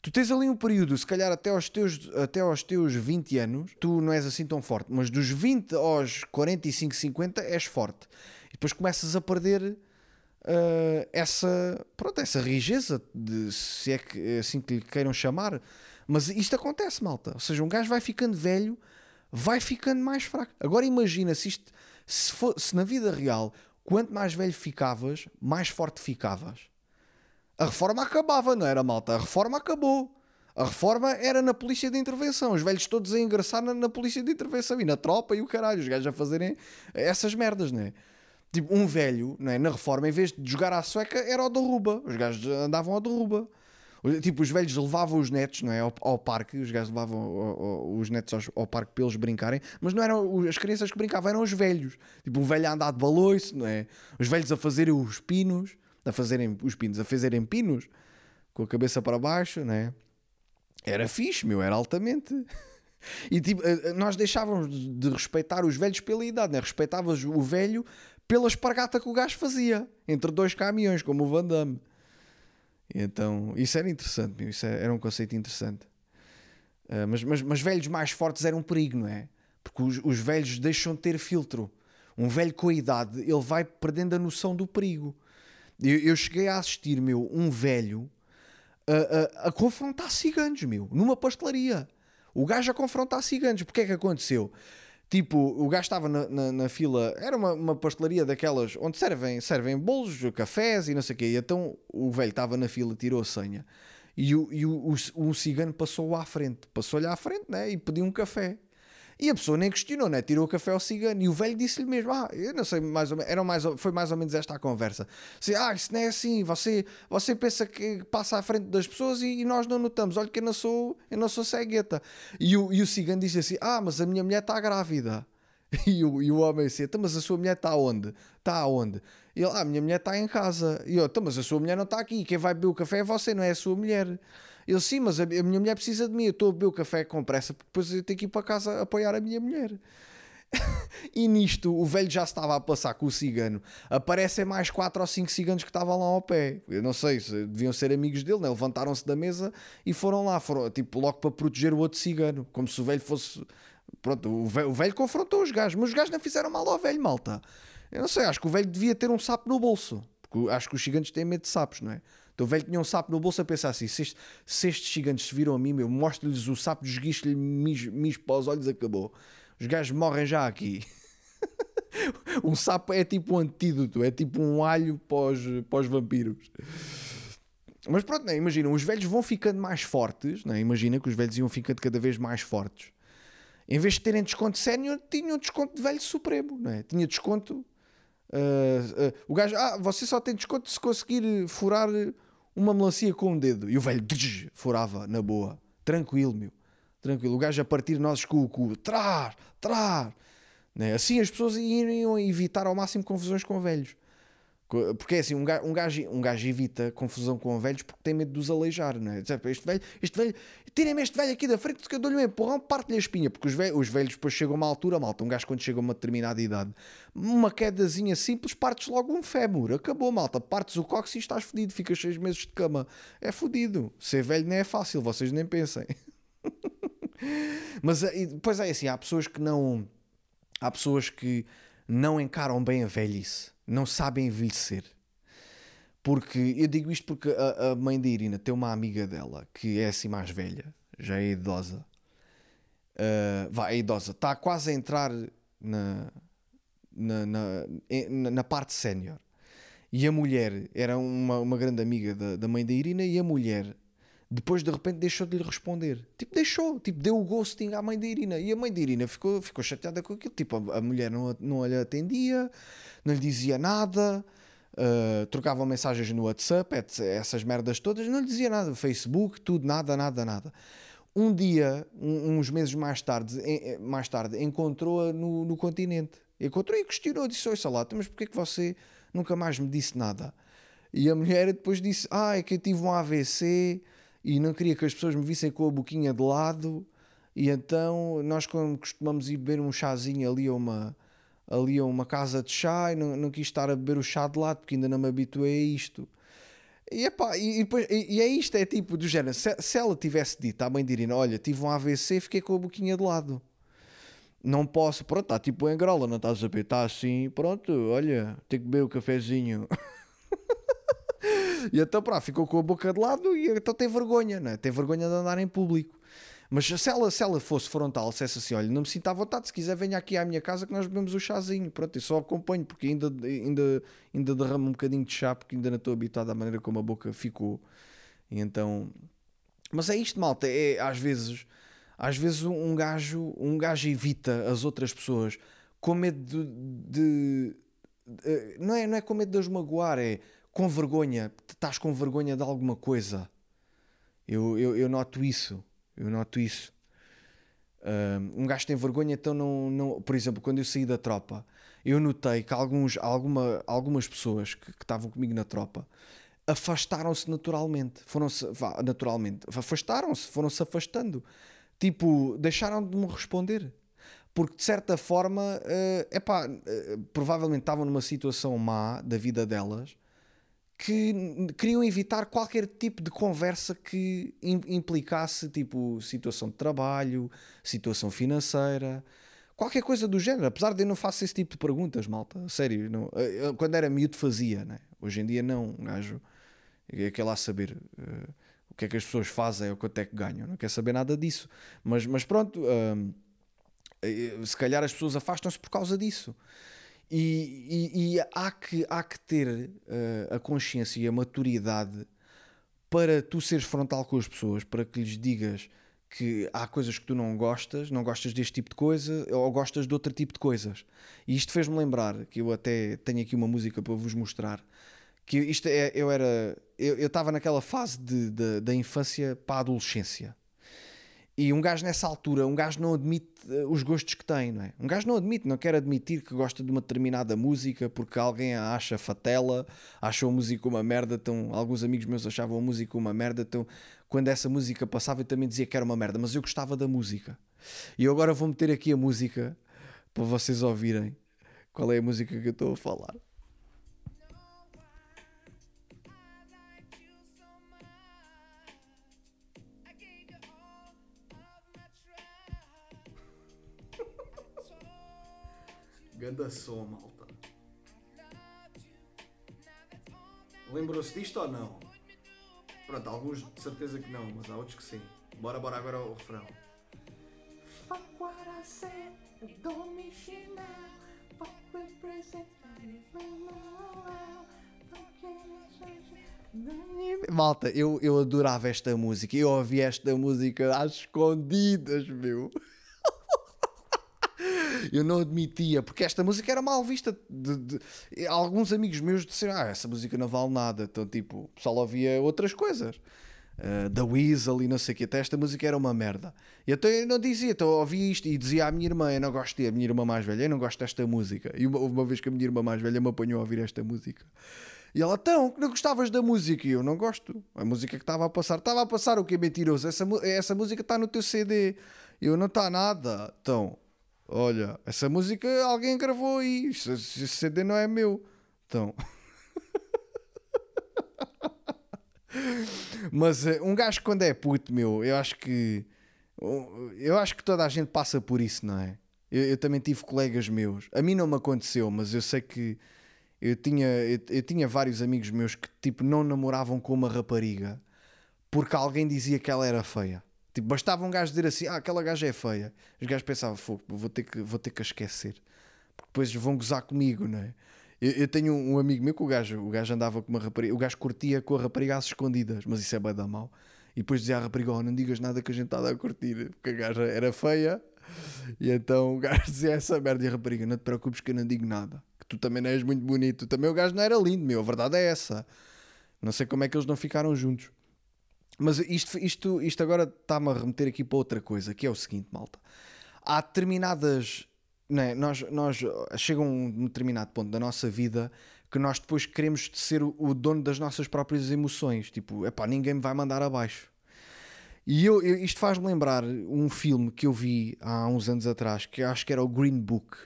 Tu tens ali um período, se calhar até aos, teus, até aos teus 20 anos, tu não és assim tão forte, mas dos 20 aos 45, 50 és forte. E depois começas a perder uh, essa, pronto, essa rigeza, de, se é que, é assim que lhe queiram chamar. Mas isto acontece, malta. Ou seja, um gajo vai ficando velho, vai ficando mais fraco. Agora imagina se isto se, for, se na vida real, quanto mais velho ficavas, mais forte ficavas. A reforma acabava, não era malta? A reforma acabou. A reforma era na polícia de intervenção, os velhos todos a ingressar na, na polícia de intervenção e na tropa e o caralho, os gajos a fazerem essas merdas, não é? Tipo, um velho, não é? na reforma, em vez de jogar à sueca, era o derruba. Os gajos andavam ao derruba. Tipo, os velhos levavam os netos não é, ao, ao parque, os gajos levavam ao, ao, os netos ao, ao, parque para eles brincarem, mas não eram as crianças que brincavam, eram os velhos. Tipo, o velho a andar de baloiço, não é? Os velhos a fazerem os pinos, a fazerem os pinos, a fazerem pinos com a cabeça para baixo, não é? Era fixe, meu, era altamente. E tipo, eh, eh, nós deixávamos de respeitar os velhos pela idade, né? respeitávamos o velho pela espargata que o gajo fazia entre dois caminhões, como o Van Damme. Então, isso era interessante, isso era um conceito interessante. Uh, mas, mas, mas, velhos mais fortes eram um perigo, não é? Porque os, os, velhos deixam de ter filtro. Um velho com a idade, ele vai perdendo a noção do perigo. Eu, eu cheguei a assistir, meu, um velho a, a, a confrontar ciganos, meu, numa pastelaria. O gajo a confrontar ciganos. Porque é que aconteceu? Tipo, o gajo estava na, na, na, fila, era uma, uma pastelaria daquelas onde servem, servem bolos, cafés e não sei o quê. Então o velho estava na fila, tirou a senha. E o, e o, o, o cigano passou à frente, passou-lhe à frente né? e pediu um café. E a pessoa nem questionou, né? tirou o café ao cigano. E o velho disse-lhe mesmo: Ah, eu não sei, mais ou era mais, foi mais ou menos esta a conversa. Assim, ah, isso não é assim. Você, você pensa que passa à frente das pessoas e, e nós não notamos. Olha que eu não sou, eu não sou cegueta. E o, e o cigano disse assim: Ah, mas a minha mulher está grávida. E o, e o homem disse: Então, mas a sua mulher está onde? Está aonde? E ele: Ah, a minha mulher está em casa. E eu: Então, mas a sua mulher não está aqui. Quem vai beber o café é você, não é a sua mulher. Ele, sim, mas a, minha mulher precisa de mim. Eu estou a beber o café com pressa, porque depois eu tenho que ir para casa apoiar a minha mulher. e nisto o velho já estava a passar com o cigano. Aparecem mais quatro ou cinco ciganos que estavam lá ao pé. Eu não sei se deviam ser amigos dele, né? levantaram-se da mesa e foram lá, foram tipo logo para proteger o outro cigano, como se o velho fosse. Pronto, o velho, o velho confrontou os gajos, mas os gajos não fizeram mal ao velho, malta. Eu não sei, acho que o velho devia ter um sapo no bolso, porque acho que os ciganos têm medo de sapos, não é? Então o velho tinha um sapo no bolso a pensar assim: se, este, se estes gigantes se viram a mim, meu, mostro-lhes o sapo, desguicho-lhe mis, para os olhos, acabou. Os gajos morrem já aqui. um sapo é tipo um antídoto, é tipo um alho para os, vampiros. Mas pronto, né? imagina, os velhos vão ficando mais fortes, né? imagina que os velhos iam ficando cada vez mais fortes. Em vez de terem desconto sénior, tinham desconto de velho supremo, não é? Tinha desconto. Uh, uh, o gajo, ah, você só tem desconto se conseguir furar uma melancia com um dedo. E o velho furava na boa. Tranquilo, meu. Tranquilo. O gajo a partir nós com o cu. Trás, trás. Né? Assim as pessoas iriam evitar ao máximo confusões com velhos. Porque é assim, um gajo, um, gajo, um gajo evita confusão com velhos porque tem medo de os aleijar, não é? Este velho, este velho, tirem-me este velho aqui da frente que eu dou-lhe um empurrão, parte-lhe a espinha, porque os velhos, os velhos depois chegam a uma altura, malta, um gajo quando chega a uma determinada idade, uma quedazinha simples, partes logo um fémur, acabou, malta, partes o cóccix e estás fodido, ficas seis meses de cama. É fodido. Ser velho não é fácil, vocês nem pensem. Mas depois é assim, há pessoas que não. Há pessoas que não encaram bem a velhice não sabem envelhecer. Porque eu digo isto porque a, a mãe de Irina tem uma amiga dela que é assim mais velha, já é idosa. Uh, vai, é idosa, está quase a entrar na, na, na, na parte sénior. E a mulher era uma, uma grande amiga da, da mãe da Irina, e a mulher depois de repente deixou de lhe responder. Tipo, deixou, tipo, deu o ghosting à mãe da Irina. E a mãe da Irina ficou, ficou chateada com aquilo. Tipo, a, a mulher não, não lhe atendia, não lhe dizia nada, uh, trocavam mensagens no WhatsApp, essas merdas todas, não lhe dizia nada. Facebook, tudo, nada, nada, nada. Um dia, um, uns meses mais tarde, em, mais tarde encontrou-a no, no continente. Encontrou e questionou, disse: Oi, Salata, mas porquê que você nunca mais me disse nada? E a mulher depois disse: Ah, é que eu tive um AVC e não queria que as pessoas me vissem com a boquinha de lado. E então nós costumamos ir beber um chazinho ali a uma, ali a uma casa de chá e não, não quis estar a beber o chá de lado porque ainda não me habituei a isto. E, epá, e, e, e é isto, é tipo do género. Se, se ela tivesse dito à mãe de Irina: Olha, tive um AVC, fiquei com a boquinha de lado. Não posso, pronto, está tipo em grola, não estás a saber? Está assim, pronto, olha, tenho que beber o cafezinho. e então, pronto, ficou com a boca de lado e então tem vergonha, né? tem vergonha de andar em público. Mas se ela, se ela fosse frontal, se assim: olha, não me sinto à vontade, se quiser, venha aqui à minha casa que nós bebemos o chazinho. Pronto, eu só acompanho, porque ainda, ainda, ainda derramo um bocadinho de chá, porque ainda não estou habituado à maneira como a boca ficou. E então. Mas é isto, malta, é às vezes. Às vezes um gajo, um gajo evita as outras pessoas com medo de, de, de não, é, não é com medo de as magoar, é com vergonha, estás com vergonha de alguma coisa. Eu, eu, eu noto isso. Eu noto isso. Um gajo tem vergonha, então não, não. Por exemplo, quando eu saí da tropa, eu notei que alguns, alguma, algumas pessoas que, que estavam comigo na tropa afastaram-se naturalmente. Foram-se. Naturalmente. Afastaram-se, foram-se afastando. Tipo, deixaram de me responder. Porque de certa forma, uh, epá, uh, provavelmente estavam numa situação má da vida delas que queriam evitar qualquer tipo de conversa que implicasse tipo situação de trabalho, situação financeira, qualquer coisa do género. Apesar de eu não faço esse tipo de perguntas, malta, sério, não. Eu, quando era miúdo fazia, né? Hoje em dia não, um gajo quer lá saber uh, o que é que as pessoas fazem ou quanto é que ganham, não quer saber nada disso. Mas, mas pronto, uh, se calhar as pessoas afastam-se por causa disso. E, e, há, que, há que ter uh, a consciência e a maturidade para tu seres frontal com as pessoas, para que lhes digas que há coisas que tu não gostas, não gostas deste tipo de coisa ou gostas de outro tipo de coisas. E isto fez-me lembrar que eu até tenho aqui uma música para vos mostrar. Que isto é, eu era, eu estava naquela fase de, de, da infância para a adolescência. E um gajo nessa altura, um gajo não admite eh, os gostos que tem, não é? Um gajo não admite, não quer admitir que gosta de uma determinada música porque alguém a acha fatela, achou a música uma merda, então alguns amigos meus achavam a música uma merda, então quando essa música passava eu também dizia que era uma merda, mas eu gostava da música. E eu agora vou meter aqui a música para vocês ouvirem qual é a música que eu estou a falar. Ganda som, malta. Lembram-se disto ou não? Pronto, alguns de certeza que não, mas há outros que sim. Bora, bora agora ao refrão. Malta, eu, eu adorava esta música. Eu ouvi esta música às escondidas, meu eu não admitia, porque esta música era mal vista. De, de, alguns amigos meus disseram: Ah, essa música não vale nada. Então, tipo, o pessoal ouvia outras coisas. Uh, da Weasel e não sei o que, até esta música era uma merda. E então eu não dizia, então ouvia isto e dizia à minha irmã: Eu não gosto a minha irmã mais velha, eu não gosto desta música. E uma, uma vez que a minha irmã mais velha me apanhou a ouvir esta música. E ela, então, não gostavas da música? E eu, não gosto. A música que estava a passar, estava a passar o que é mentiroso? Essa, essa música está no teu CD. Eu, não está nada. Então, Olha, essa música alguém gravou aí. Esse CD não é meu. Então. Mas uh, um gajo quando é puto, meu, eu acho que. Eu acho que toda a gente passa por isso, não é? Eu, eu também tive colegas meus. A mim não me aconteceu, mas eu sei que eu tinha, eu, eu, tinha vários amigos meus que tipo não namoravam com uma rapariga porque alguém dizia que ela era feia. Tipo, bastava um gajo dizer assim: ah, aquela gaja é feia. Os gajos pensavam: vou ter que, vou ter que a esquecer. Porque depois vão gozar comigo, não é? Eu, eu tenho um, um, amigo meu que o gajo, o gajo andava com uma rapariga, o gajo curtia com a rapariga às escondidas, mas isso é bem da mal. E depois dizia à rapariga: oh, não digas nada que a gente está a curtir, porque a gaja era feia. E então o gajo dizia essa merda e a rapariga: não te preocupes que eu não digo nada, que tu também não és muito bonito. Também o gajo não era lindo, meu, a verdade é essa. Não sei como é que eles não ficaram juntos. Mas isto, isto, isto agora está-me a remeter aqui para outra coisa, que é o seguinte, malta. Há determinadas. Não é? nós, nós chega um determinado ponto da nossa vida que nós depois queremos ser o, dono das nossas próprias emoções. Tipo, epá, ninguém me vai mandar abaixo. E eu, eu isto faz-me lembrar um filme que eu vi há uns anos atrás, que acho que era o Green Book.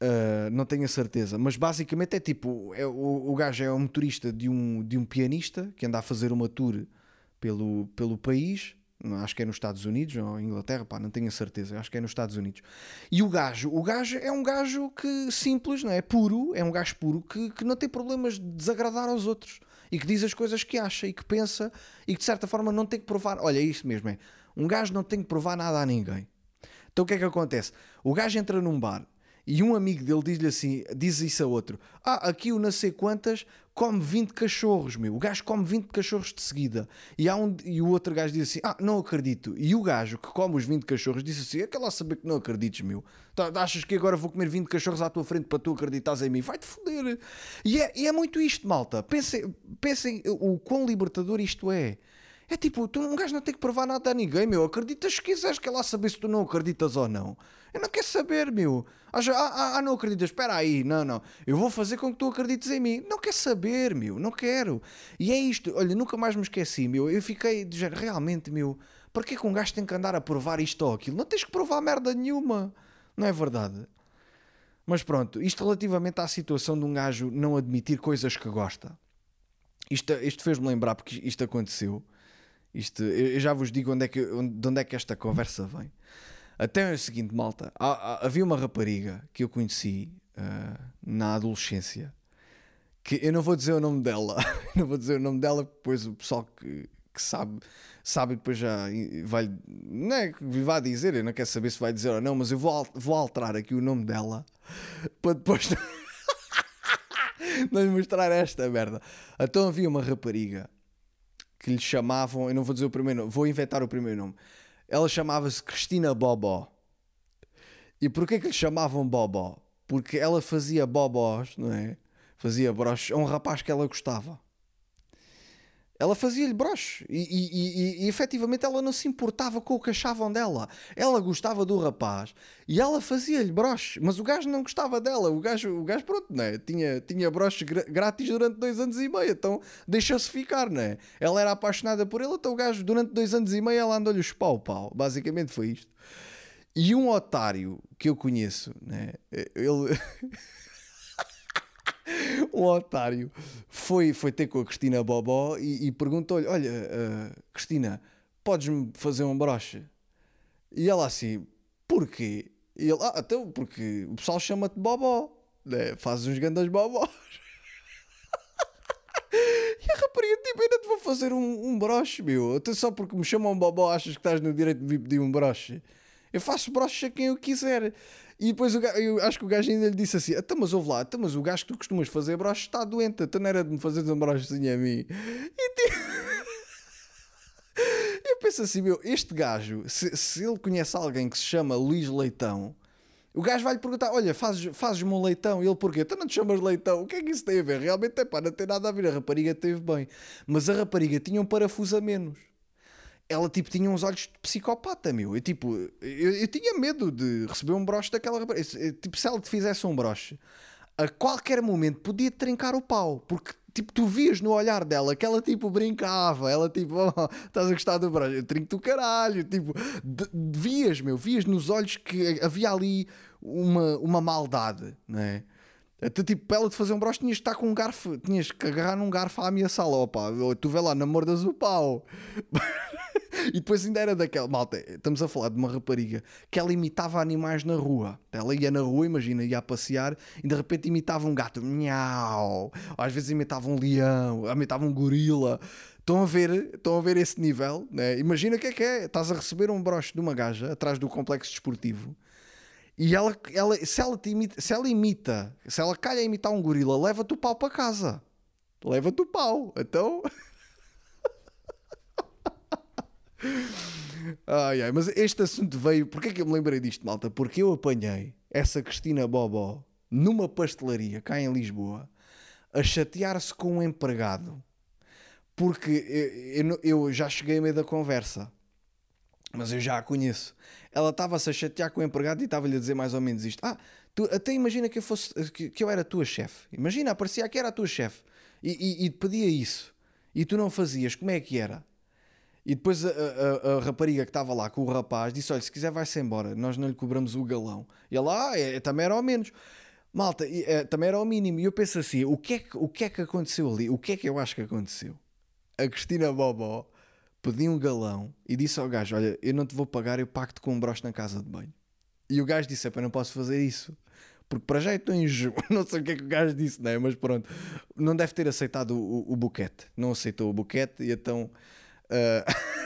Uh, não tenho a certeza, mas basicamente é tipo: é, o, o gajo é um motorista de um, de um pianista que anda a fazer uma tour pelo, pelo país. Acho que é nos Estados Unidos ou Inglaterra, pá, não tenho a certeza. Acho que é nos Estados Unidos. E o gajo, o gajo é um gajo que simples, não é? Puro, é um gajo puro que, que não tem problemas de desagradar aos outros e que diz as coisas que acha e que pensa e que de certa forma não tem que provar. Olha, é isso mesmo é. Um gajo não tem que provar nada a ninguém. Então o que é que acontece? O gajo entra num bar e um amigo dele diz-lhe assim, diz isso a outro: Ah, aqui o não sei quantas come 20 cachorros, meu. O gajo come 20 cachorros de seguida. E, há um, e o outro gajo diz assim: Ah, não acredito. E o gajo que come os 20 cachorros disse assim: É que lá saber que não acredites, meu. Tá, achas que agora vou comer 20 cachorros à tua frente para tu acreditares em mim? Vai-te foder. E é, e é muito isto, malta. Pensem, pensem o quão libertador isto é. É tipo, tu, um gajo não tem que provar nada a ninguém, meu. Acreditas se quiseres, quer lá saber se tu não acreditas ou não. Eu não quero saber, meu. Ah, já, ah, ah, não acreditas, espera aí, não, não. Eu vou fazer com que tu acredites em mim. Não quer saber, meu, não quero. E é isto, olha, nunca mais me esqueci, meu. Eu fiquei, de género, realmente, meu, para que é que um gajo tem que andar a provar isto ou aquilo? Não tens que provar merda nenhuma. Não é verdade? Mas pronto, isto relativamente à situação de um gajo não admitir coisas que gosta. Isto, isto fez-me lembrar, porque isto aconteceu. Isto, eu já vos digo onde é que, de onde é que esta conversa vem. Até é o seguinte, malta. Há, há, havia uma rapariga que eu conheci uh, na adolescência. Que eu não vou dizer o nome dela. não vou dizer o nome dela, depois o pessoal que, que sabe, sabe depois já vai. Não é que vá dizer, eu não quero saber se vai dizer ou não, mas eu vou, vou alterar aqui o nome dela para depois. não lhe mostrar esta merda. Então havia uma rapariga que lhe chamavam, eu não vou dizer o primeiro nome, vou inventar o primeiro nome. Ela chamava-se Cristina Bobó. E porquê que lhe chamavam Bobó? Porque ela fazia bobós, não é? Fazia broches a um rapaz que ela gostava ela fazia-lhe broche e, e, e, e, efetivamente ela não se importava com o que achavam dela. Ela gostava do rapaz e ela fazia-lhe broche, mas o gajo não gostava dela. O gajo, o gajo pronto, né? tinha, tinha broche grátis durante dois anos e meio, então deixou-se ficar. Né? Ela era apaixonada por ele, então o gajo durante dois anos e meio ela andou-lhe os pau-pau. Basicamente foi isto. E um otário que eu conheço, né? ele. um otário foi, foi ter com a Cristina Bobó e, e perguntou-lhe: Olha, uh, Cristina, podes-me fazer um broche? E ela assim: Porquê? E ele: Ah, então, porque o pessoal chama-te Bobó, né? fazes uns grandes bobós. E a rapariga, tipo, ainda te vou fazer um, um broche, meu. Até só porque me chamam Bobó, achas que estás no direito de me pedir um broche? Eu faço broche a quem eu quiser. E depois o gajo, eu acho que o gajo ainda lhe disse assim: Então, mas ouve lá, então, mas o gajo que tu costumas fazer broche está doente, então não era de me fazer um brochezinho a mim. E tipo. eu penso assim: meu, este gajo, se, se ele conhece alguém que se chama Luís Leitão. O gajo vai-lhe perguntar: Olha, fazes-me fazes um leitão? E ele, porquê? Tu não te chamas leitão? O que é que isso tem a ver? Realmente é pá, não tem nada a ver. A rapariga teve bem. Mas a rapariga tinha um parafuso a menos ela tipo tinha uns olhos de psicopata, meu. Eu, tipo, eu, eu tinha medo de receber um broche daquela rapariga. Tipo, se ela te fizesse um broche, a qualquer momento podia trincar o pau, porque tipo, tu vias no olhar dela que ela tipo brincava, ela tipo, oh, estás a gostar do broche, eu trinco do caralho, tipo, vias, meu, vias nos olhos que havia ali uma, uma maldade, não é? Até tipo, para ela te fazer um broche, tinhas que estar com um garfo, tinhas que agarrar num garfo a ameaçá-la. Opa, tu vê lá, namordas o pau. e depois ainda era daquela. Malta, estamos a falar de uma rapariga que ela imitava animais na rua. Ela ia na rua, imagina, ia a passear e de repente imitava um gato, miau. Às vezes imitava um leão, imitava um gorila. Estão a ver, estão a ver esse nível, né? Imagina o que é que é. Estás a receber um broche de uma gaja atrás do complexo desportivo e ela, ela, se, ela imita, se ela imita, se ela calha a imitar um gorila, leva-te o pau para casa. Leva-te o pau. Então. ai, ai, mas este assunto veio. Porquê que eu me lembrei disto, malta? Porque eu apanhei essa Cristina Bobó numa pastelaria cá em Lisboa a chatear-se com um empregado. Porque eu, eu, eu já cheguei a meio da conversa, mas eu já a conheço ela estava-se a chatear com o empregado e estava-lhe a dizer mais ou menos isto. Ah, tu, até imagina que eu, fosse, que, que eu era a tua chefe. Imagina, aparecia que era a tua chefe e, e, e, pedia isso e tu não fazias, como é que era? E depois a, a, a rapariga que estava lá com o rapaz disse: Olha, se quiser, vai-se embora, nós não lhe cobramos o galão. E ela, ah, é, é também era ao menos. Malta, é, também era ao mínimo. E eu penso assim: o que, é que, o que é que aconteceu ali? O que é que eu acho que aconteceu? A Cristina Bobó pedi um galão e disse ao gajo: Olha, eu não te vou pagar, eu pacto com um broche na casa de banho. E o gajo disse: Eu não posso fazer isso. Porque para já estou em junho, não sei o que é que o gajo disse, né? mas pronto, não deve ter aceitado o, o, o buquete, não aceitou o buquete e então uh,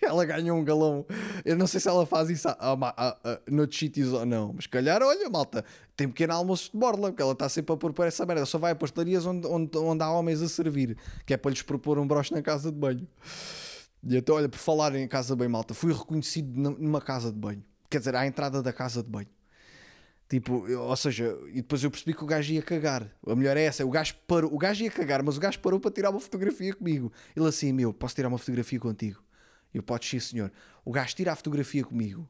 ela ganhou um galão. Eu não sei se ela faz isso a, a, a, a, noutros sítios ou não, mas calhar, olha, malta, tem pequeno almoço de borla, porque ela está sempre a propor essa merda, só vai a pastelarias onde, onde, onde há homens a servir, que é para lhes propor um broche na casa de banho. E então, olha, por falar em casa de banho, malta, fui reconhecido numa casa de banho. Quer dizer, à entrada da casa de banho. Tipo, eu- ou seja, e depois eu percebi que o gajo ia cagar. A melhor é essa, o gajo, parou, o gajo ia cagar, mas o gajo parou para tirar uma fotografia comigo. Ele assim, meu, posso tirar uma fotografia contigo? Eu, pode sim, senhor. O gajo tira a fotografia comigo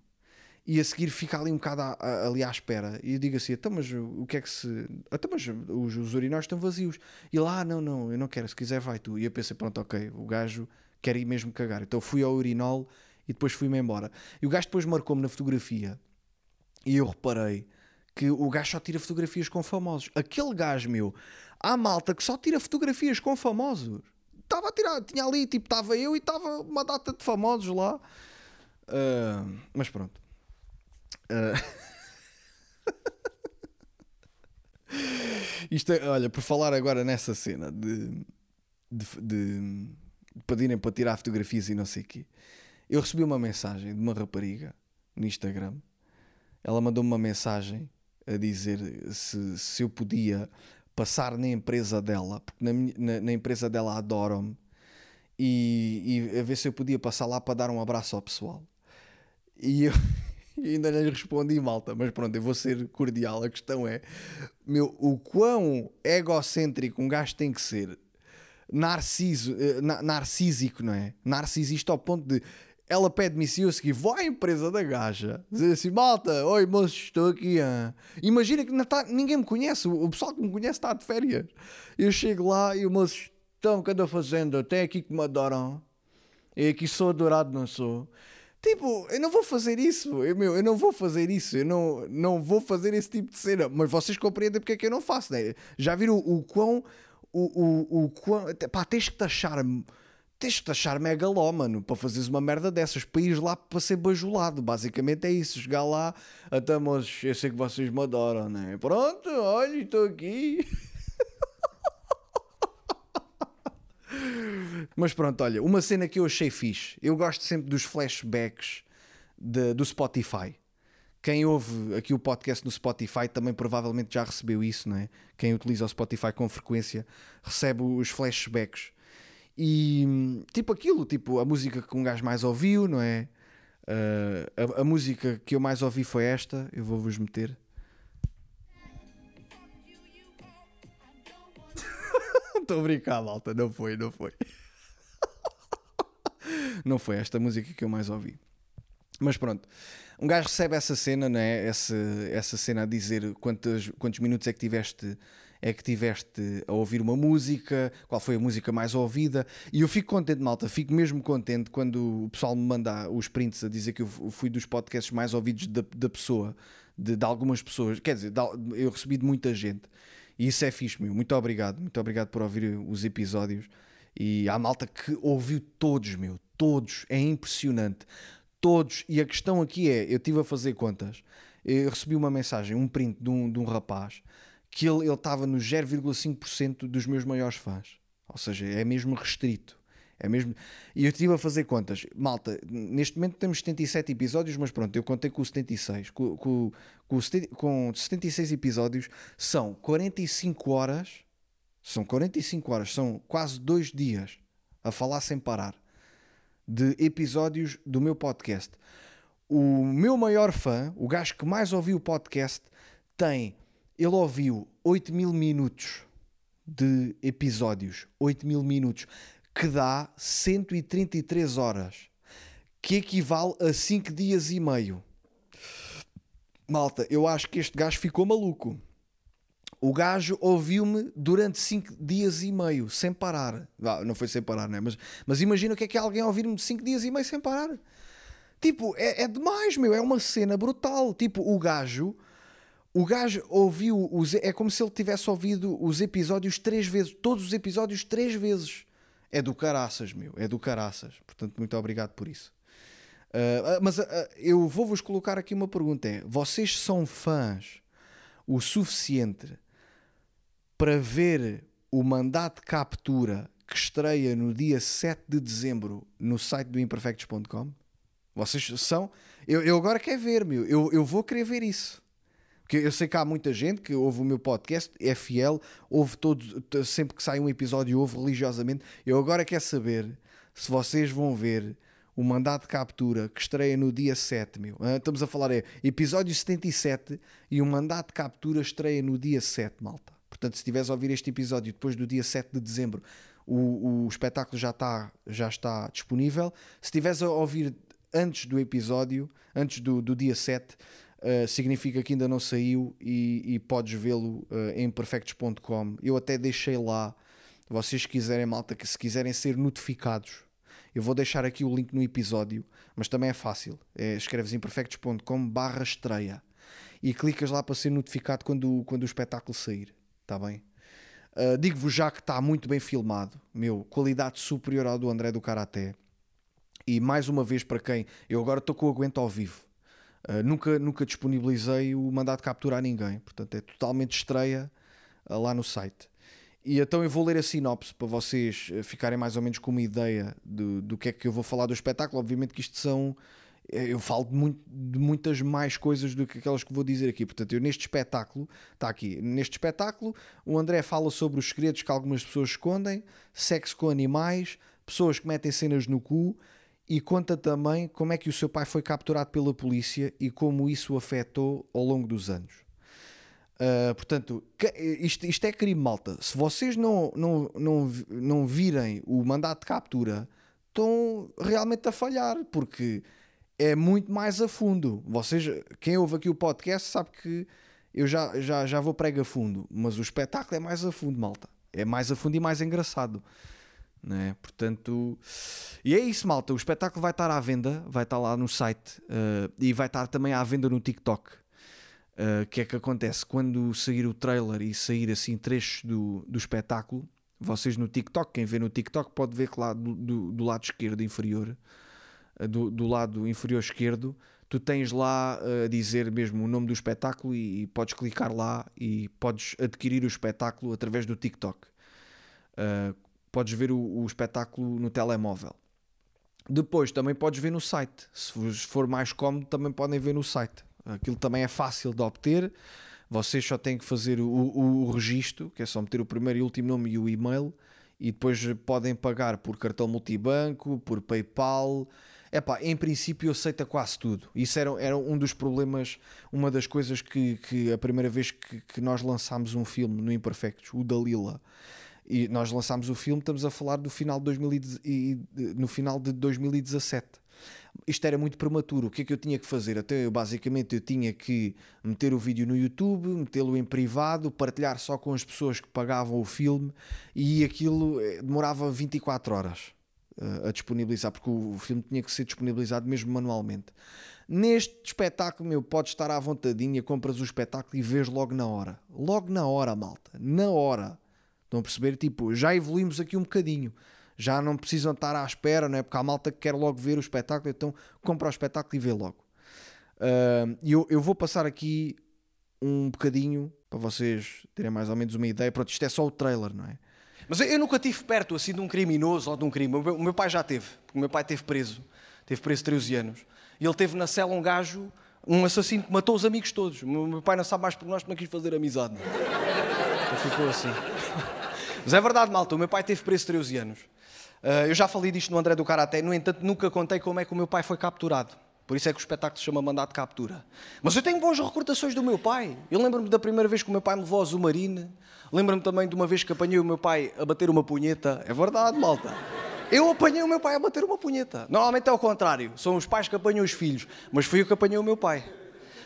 e a seguir fica ali um bocado a- a- ali à espera. E eu digo assim, então, mas o que é que se. Então, mas os, os urinóis estão vazios. E ele, ah, não, não, eu não quero, se quiser vai tu. E eu pensei, pronto, ok, o gajo quer ir mesmo cagar. Então fui ao urinol e depois fui-me embora. E o gajo depois marcou-me na fotografia e eu reparei que o gajo só tira fotografias com famosos. Aquele gajo, meu, há malta que só tira fotografias com famosos. Estava a tirar, tinha ali, tipo, estava eu e estava uma data de famosos lá. Ah, mas pronto. Ah. Isto é, olha, por falar agora nessa cena de, de, de, de pedirem para tirar fotografias e não sei o quê, eu recebi uma mensagem de uma rapariga no Instagram. Ela mandou-me uma mensagem a dizer se, se eu podia passar na empresa dela, porque na, na- na empresa dela adoram-me, e, e a ver se eu podia passar lá para dar um abraço ao pessoal. E eu ainda lhe respondi, malta, mas pronto, eu vou ser cordial. A questão é, meu, o quão egocêntrico um gajo tem que ser, narciso, eh, na- narcísico, não é? Narcisista ao ponto de ela pede-me se eu seguir, vou à empresa da gaja, dizer assim, malta, oi moço, estou aqui. ah." Imagina que tá- ninguém me conhece, o pessoal que me conhece está de férias. Eu chego lá e o moço, o que anda fazendo? Tem aqui que me adoram. Eu aqui sou adorado, não sou. Tipo, eu não vou fazer isso, eu, meu, eu não vou fazer isso, eu não, não vou fazer esse tipo de cena, mas vocês compreendem porque é que eu não faço, né? Já viram o, o quão, o, o, o quão, pá, tens que taxar-me, tens que taxar megalómano para fazeres uma merda dessas, para ires lá para ser bajulado, basicamente é isso, chegar lá, até, mas eu sei que vocês me adoram, né? Pronto, olha, estou aqui. Mas pronto, olha, uma cena que eu achei fixe. Eu gosto sempre dos flashbacks de- do Spotify. Quem ouve aqui o podcast no Spotify também provavelmente já recebeu isso, não é? Quem utiliza o Spotify com frequência recebe os flashbacks. E tipo aquilo, tipo a música que um gajo mais ouviu, não é? Ah, a, a música que eu mais ouvi foi esta, eu vou-vos meter. Estou a brincar, malta, não foi, não foi. não foi esta música que eu mais ouvi. Mas pronto, um gajo recebe essa cena, né? essa, essa cena a dizer quantos, quantos minutos é que tiveste é que tiveste a ouvir uma música, qual foi a música mais ouvida, e eu fico contente, malta, fico mesmo contente quando o pessoal me manda os prints a dizer que eu fui dos podcasts mais ouvidos da, da pessoa, de, de algumas pessoas, quer dizer, eu recebi de muita gente, e isso é fixe, meu, muito obrigado, muito obrigado por ouvir os episódios, e há malta que ouviu todos, meu, todos, é impressionante. Todos, e a questão aqui é: eu estive a fazer contas, eu recebi uma mensagem, um print de um, de um rapaz que ele estava no 0,5% dos meus maiores fãs, ou seja, é mesmo restrito. É mesmo... E eu estive a fazer contas, malta. Neste momento temos 77 episódios, mas pronto, eu contei com o 76. Com, com, com, o 70 com 76 episódios, são 45 horas. São 45 horas, são quase dois dias a falar sem parar de episódios do meu podcast. O meu maior fã, o gajo que mais ouviu o podcast, tem. Ele ouviu 8 mil minutos de episódios. 8 mil minutos. Que dá 133 horas. Que equivale a 5 dias e meio. Malta, eu acho que este gajo ficou maluco. O gajo ouviu-me durante 5 dias e meio, sem parar. Vá, não foi sem parar, né? Mas, mas imagina o que é que é alguém ouvir-me 5 dias e meio sem parar. Tipo, é, é demais, meu. É uma cena brutal. Tipo, o gajo. O gajo ouviu. Os, é como se ele tivesse ouvido os episódios três vezes. Todos os episódios três vezes. É do caraças, meu. É do caraças. Portanto, muito obrigado por isso. Ah, mas ah, eu vou-vos colocar aqui uma pergunta: é, vocês são fãs o suficiente para ver o mandato de captura que estreia no dia 7 de dezembro no site do imperfectos.com? Vocês são. Eu, eu agora quero ver, meu. Eu, eu vou querer ver isso. Porque eu sei que há muita gente que ouve o meu podcast, é fiel, ouve todo, t- sempre que sai um episódio, ouve religiosamente. Eu agora quero saber se vocês vão ver o mandado de captura que estreia no dia 7, meu. Ah, Estamos a falar, é episódio 77 e o mandado de captura estreia no dia 7, malta. Portanto, se estiveres a ouvir este episódio depois do dia 7 de dezembro, o, o espetáculo já está, já está disponível. Se estiveres a ouvir antes do episódio, antes do, do dia 7, uh, significa que ainda não saiu e, e podes vê-lo uh, em perfectos.com. Eu até deixei lá, vocês quiserem, malta, que se quiserem ser notificados, eu vou deixar aqui o link no episódio, mas também é fácil. É, escreves em perfectos.com barra estreia e clicas lá para ser notificado quando, quando o espetáculo sair. Está bem? Uh, Digo-vos já que está muito bem filmado, meu, qualidade superior ao do André do Karaté. E mais uma vez, para quem eu agora estou com o aguento ao vivo, uh, nunca, nunca disponibilizei o mandado de captura a ninguém, portanto é totalmente estreia uh, lá no site. E então eu vou ler a sinopse para vocês ficarem mais ou menos com uma ideia do, do que é que eu vou falar do espetáculo. Obviamente que isto são. Eu falo de, muito, de muitas mais coisas do que aquelas que vou dizer aqui. Portanto, eu neste espetáculo, está aqui, neste espetáculo, o André fala sobre os segredos que algumas pessoas escondem, sexo com animais, pessoas que metem cenas no cu e conta também como é que o seu pai foi capturado pela polícia e como isso o afetou ao longo dos anos. Uh, portanto, isto, isto, é crime, malta. Se vocês não, não, não, não virem o mandato de captura, estão realmente a falhar, porque é muito mais a fundo. Vocês, quem ouve aqui o podcast, sabe que eu já, já, já vou prega a fundo, mas o espetáculo é mais a fundo, malta. É mais a fundo e mais engraçado. Né? Portanto, e é isso, malta. O espetáculo vai estar à venda, vai estar lá no site uh, e vai estar também à venda no TikTok. O uh, que é que acontece? Quando sair o trailer e sair assim trechos do, do espetáculo, vocês no TikTok, quem vê no TikTok pode ver que lá do, do, do lado esquerdo inferior, uh, do, do, lado inferior esquerdo, tu tens lá a dizer mesmo o nome do espetáculo e, e, podes clicar lá e podes adquirir o espetáculo através do TikTok. Uh, podes ver o, o, espetáculo no telemóvel. Depois também podes ver no site. Se for mais cómodo, também podem ver no site. Aquilo também é fácil de obter. Vocês só têm que fazer o, o, o registro, que é só meter o primeiro e último nome e o e-mail, e depois podem pagar por cartão multibanco, por PayPal. Epá, em princípio aceita quase tudo. Isso era, era um dos problemas, uma das coisas que, que a primeira vez que, que nós lançámos um filme no Imperfectos, o Dalila, e nós lançámos o filme, estamos a falar do final de 2000 e, no final de 2017 isto era muito prematuro. O que é que eu tinha que fazer? Até eu, basicamente eu tinha que meter o vídeo no YouTube, metê-lo em privado, partilhar só com as pessoas que pagavam o filme e aquilo eh, demorava 24 horas uh, a disponibilizar, porque o filme tinha que ser disponibilizado mesmo manualmente. Neste espetáculo, meu, podes estar à vontadinha, compras o espetáculo e vês logo na hora. Logo na hora, malta. Na hora. Estão a perceber? Tipo, já evoluímos aqui um bocadinho já não precisam estar à espera, não é? Porque há malta que quer logo ver o espetáculo, então compra o espetáculo e vê logo. Uh, e eu, eu vou passar aqui um bocadinho para vocês terem mais ou menos uma ideia. Pronto, isto é só o trailer, não é? Mas eu nunca tive perto assim de um criminoso ou de um crime. O meu, o meu pai já teve, porque o meu pai teve preso, teve preso 13 anos. E ele teve na cela um gajo, um assassino que matou os amigos todos. O meu pai não sabe mais por nós, não quis fazer amizade. Então ficou assim. Mas é verdade, malta, o meu pai teve preso 13 anos. Uh, eu já falei disto no André do Karaté, no entanto, nunca contei como é que o meu pai foi capturado. Por isso é que o espetáculo se chama Mandato de Captura. Mas eu tenho boas recordações do meu pai. Eu lembro-me da primeira vez que o meu pai me levou ao Zumarine. Lembro-me também de uma vez que apanhei o meu pai a bater uma punheta. É verdade, malta. Eu apanhei o meu pai a bater uma punheta. Normalmente é o contrário. São os pais que apanham os filhos. Mas fui eu que apanhei o meu pai.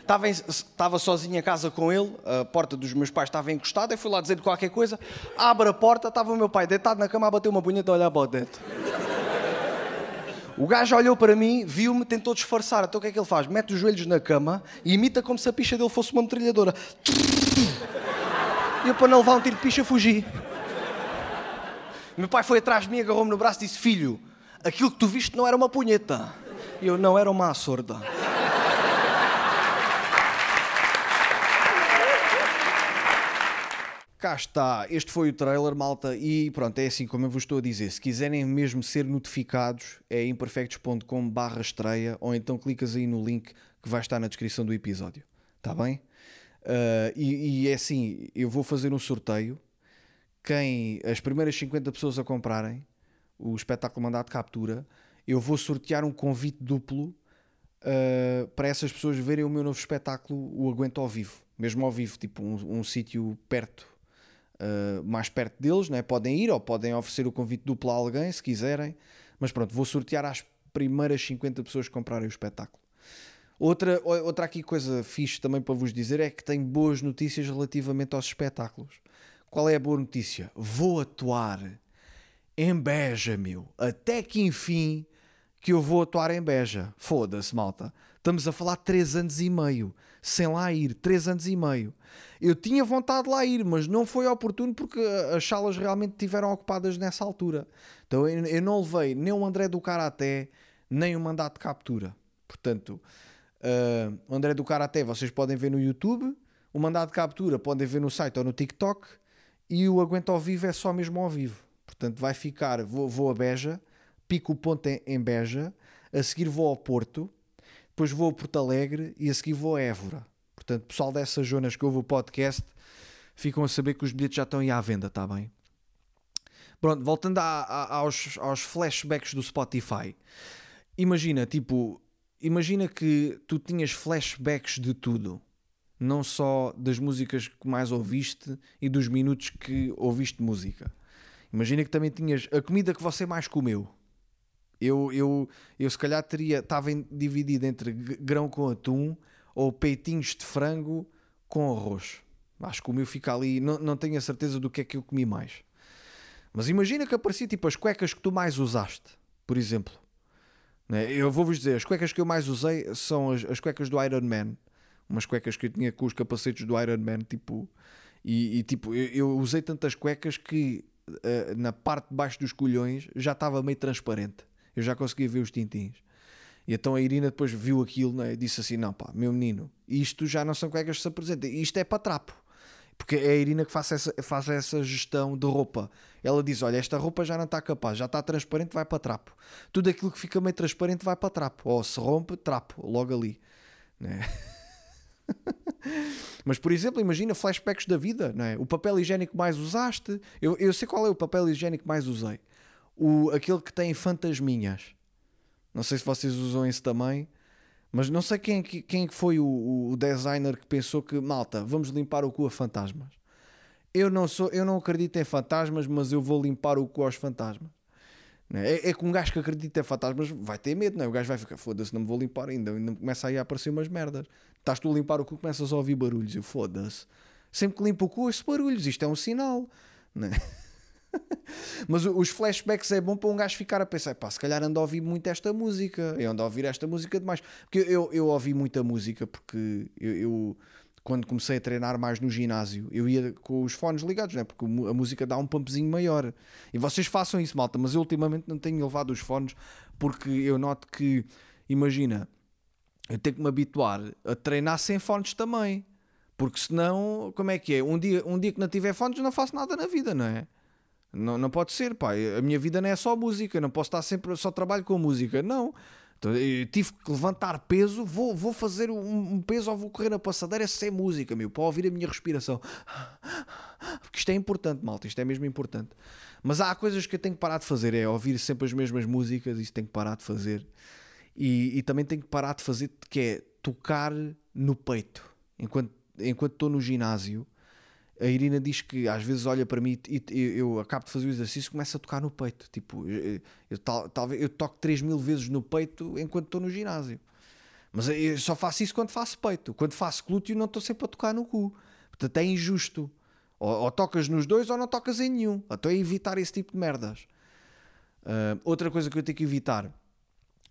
Estava, estava sozinho em casa com ele, a porta dos meus pais estava encostada, eu fui lá dizer qualquer coisa, abre a porta, estava o meu pai deitado na cama a bater uma punheta a olhar para o teto. O gajo olhou para mim, viu-me, tentou disfarçar. Então o que é que ele faz? Mete os joelhos na cama e imita como se a picha dele fosse uma metralhadora. E eu, para não levar um tiro de picha, fugi. Meu pai foi atrás de mim, agarrou-me no braço e disse: Filho, aquilo que tu viste não era uma punheta. E eu, não era uma sorda. Cá está, este foi o trailer, malta, e pronto, é assim como eu vos estou a dizer, se quiserem mesmo ser notificados, é imperfectos.com barra estreia, ou então clicas aí no link que vai estar na descrição do episódio, está bem? Uh, e, e, é assim, eu vou fazer um sorteio, quem, as primeiras 50 pessoas a comprarem o espetáculo mandado captura, eu vou sortear um convite duplo uh, para essas pessoas verem o meu novo espetáculo, o Aguento ao Vivo, mesmo ao vivo, tipo um, um sítio perto, uh, mais perto deles, né? podem ir ou podem oferecer o convite duplo a alguém se quiserem, mas pronto, vou sortear às primeiras 50 pessoas que comprarem o espetáculo. Outra, outra aqui coisa fixe também para vos dizer é que tenho boas notícias relativamente aos espetáculos. Qual é a boa notícia? Vou atuar em Beja, meu. Até que enfim que eu vou atuar em Beja. Foda-se, malta. Estamos a falar 3 anos e meio. Sem lá ir. 3 anos e meio. Eu tinha vontade de lá ir, mas não foi oportuno porque as salas realmente estiveram ocupadas nessa altura. Então eu não levei nem o André do Karaté, nem o mandato de captura. Portanto, uh, o André do Karaté vocês podem ver no YouTube. O mandato de captura podem ver no site ou no TikTok e o aguento ao vivo é só mesmo ao vivo. Portanto, vai ficar, vou, vou a Beja, pico o ponto em, em Beja, a seguir vou ao Porto, depois vou a Porto Alegre e a seguir vou a Évora. Portanto, pessoal dessas zonas que ouve o podcast ficam a saber que os bilhetes já estão aí à venda, está bem? Pronto, voltando a, a, aos, aos flashbacks do Spotify. Imagina, tipo, imagina que tu tinhas flashbacks de tudo não só das músicas que mais ouviste e dos minutos que ouviste música. Imagina que também tinhas a comida que você mais comeu. Eu, eu, eu se calhar teria, estava dividido entre grão com atum ou peitinhos de frango com arroz. Acho que o meu fica ali, não, não tenho a certeza do que é que eu comi mais. Mas imagina que aparecia tipo as cuecas que tu mais usaste, por exemplo. Né? Eu vou-vos dizer, as cuecas que eu mais usei são as, as cuecas do Iron Man umas cuecas que eu tinha com os capacetes do Iron Man, tipo, e, e tipo, eu, eu, usei tantas cuecas que uh, na parte de baixo dos colhões já estava meio transparente, eu já conseguia ver os tintins. E então a Irina depois viu aquilo né, e disse assim: Não, pá, meu menino, isto já não são cuecas que se apresentem, isto é para trapo. Porque é a Irina que faz essa, faz essa gestão de roupa. Ela diz: Olha, esta roupa já não está capaz, já está transparente, vai para trapo. Tudo aquilo que fica meio transparente vai para trapo. Ou se rompe, trapo, logo ali. Né? Mas, por exemplo, imagina flashbacks da vida, não é? O papel higiênico mais usaste. Eu, eu sei qual é o papel higiênico mais usei. O, aquele que tem fantasminhas. Não sei se vocês usam esse também. Mas não sei quem, quem foi o, o designer que pensou que, malta, vamos limpar o cu a fantasmas. Eu não, sou, eu não acredito em fantasmas, mas eu vou limpar o cu aos fantasmas. É? é, é que um gajo que acredita em fantasmas vai ter medo, não é? O gajo vai ficar, foda-se, não me vou limpar ainda. Ainda começa aí a aparecer umas merdas. Estás tu a limpar o cu, começas a ouvir barulhos. Eu foda-se. Sempre que limpo o cu, ouço barulhos. Isto é um sinal, não é? Mas os flashbacks é bom para um gajo ficar a pensar, pá, se calhar ando a ouvir muito esta música, eu ando a ouvir esta música demais. Porque eu, eu ouvi muita música porque eu, eu quando comecei a treinar mais no ginásio, eu ia com os fones ligados, né? porque a música dá um pumpzinho maior. E vocês façam isso, malta, mas eu ultimamente não tenho levado os fones porque eu noto que, imagina, eu tenho que me habituar a treinar sem fones também. Porque senão, como é que é? Um dia, um dia que não tiver fones, não faço nada na vida, não é? Não, não pode ser, pá. A minha vida não é só música, não posso estar sempre só trabalho com música. Não. Então, tive que levantar peso, vou, vou fazer um, um peso ou vou correr na passadeira sem música, meu, para ouvir a minha respiração. Porque isto é importante, malta, isto é mesmo importante. Mas há coisas que eu tenho que parar de fazer, é ouvir sempre as mesmas músicas, isso tenho que parar de fazer. E, e também tenho que parar de fazer, que é tocar no peito. Enquanto, enquanto estou no ginásio, a Irina diz que às vezes olha para mim e eu acabo de fazer o exercício e começo a tocar no peito. Tipo, eu, eu, talvez eu toco 3 mil vezes no peito enquanto estou no ginásio. Mas eu só faço isso quando faço peito. Quando faço glúteo, não estou sempre a tocar no cu. Portanto, é injusto. Ou, ou tocas nos dois ou não tocas em nenhum. Estou a evitar esse tipo de merdas. Uh, outra coisa que eu tenho que evitar: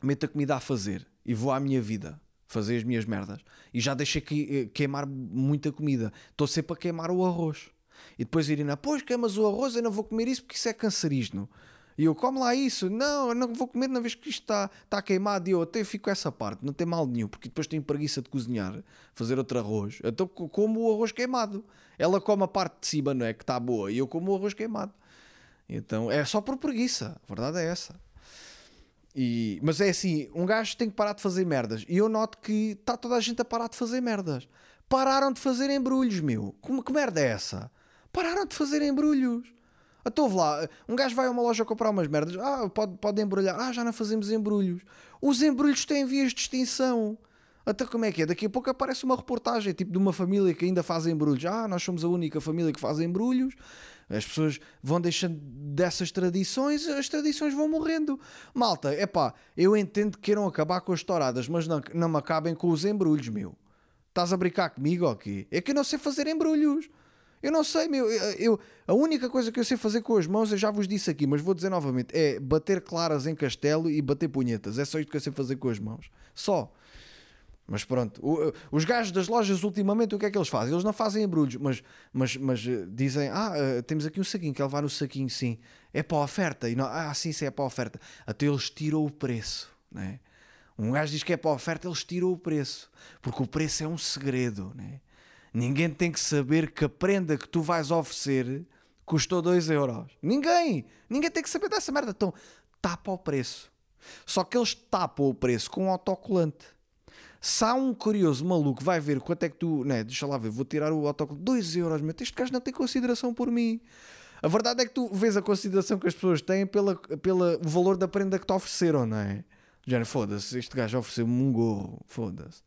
meto a comida a fazer e vou à minha vida fazer as minhas merdas. E já deixei que, eh, queimar muita comida. Estou sempre a queimar o arroz. E depois Irina, pois queimas o arroz, eu não vou comer isso porque isso é cancerígeno. E eu, como lá isso? Não, eu não vou comer na vez que isto está, está queimado. E eu até fico essa parte, não tem mal nenhum, porque depois tenho preguiça de cozinhar, fazer outro arroz. Então como o arroz queimado. Ela come a parte de cima, não é? Que está boa, e eu como o arroz queimado. Então é só por preguiça, a verdade é essa. E, mas é assim, um gajo tem que parar de fazer merdas. E eu noto que está toda a gente a parar de fazer merdas. Pararam de fazer embrulhos, meu. Como, que merda é essa? Pararam de fazer embrulhos. Então vou lá, um gajo vai a uma loja comprar umas merdas, ah, pode, pode embrulhar, ah, já não fazemos embrulhos. Os embrulhos têm vias de extinção. Até como é que é? Daqui a pouco aparece uma reportagem tipo de uma família que ainda faz embrulhos. Ah, nós somos a única família que faz embrulhos. As pessoas vão deixando dessas tradições, as tradições vão morrendo. Malta, é pá, eu entendo que queiram acabar com as touradas, mas não, não me acabem com os embrulhos, meu. Estás a brincar comigo quê? É que eu não sei fazer embrulhos. Eu não sei, meu. Eu, eu, a única coisa que eu sei fazer com as mãos, eu já vos disse aqui, mas vou dizer novamente, é bater claras em castelo e bater punhetas. É só isto que eu sei fazer com as mãos. Só. Mas pronto, o, os gajos das lojas ultimamente o que é que eles fazem? Eles não fazem embrulhos, mas, mas, mas eh, dizem: Ah, uh, temos aqui um saquinho, quer levar o saquinho, sim, é para a oferta. E não, ah, sim, sim, é para a oferta. Até eles tiram o preço, né? Um gajo diz que é para a oferta, eles tiram o preço, porque o preço é um segredo, né? Ninguém tem que saber que a prenda que tu vais oferecer custou 2 euros. Ninguém! Ninguém tem que saber dessa merda. Então, tapa o preço. Só que eles tapam o preço com um autocolante. Se há um curioso maluco vai ver quanto é que tu, né, deixa lá ver, vou tirar o autocolante, 2 euros, meu, este gajo não tem consideração por mim. A verdade é que tu vês a consideração que as pessoas têm pela, pela valor da prenda que te ofereceram, não é? Já foda-se, este gajo ofereceu-me um gorro, foda-se.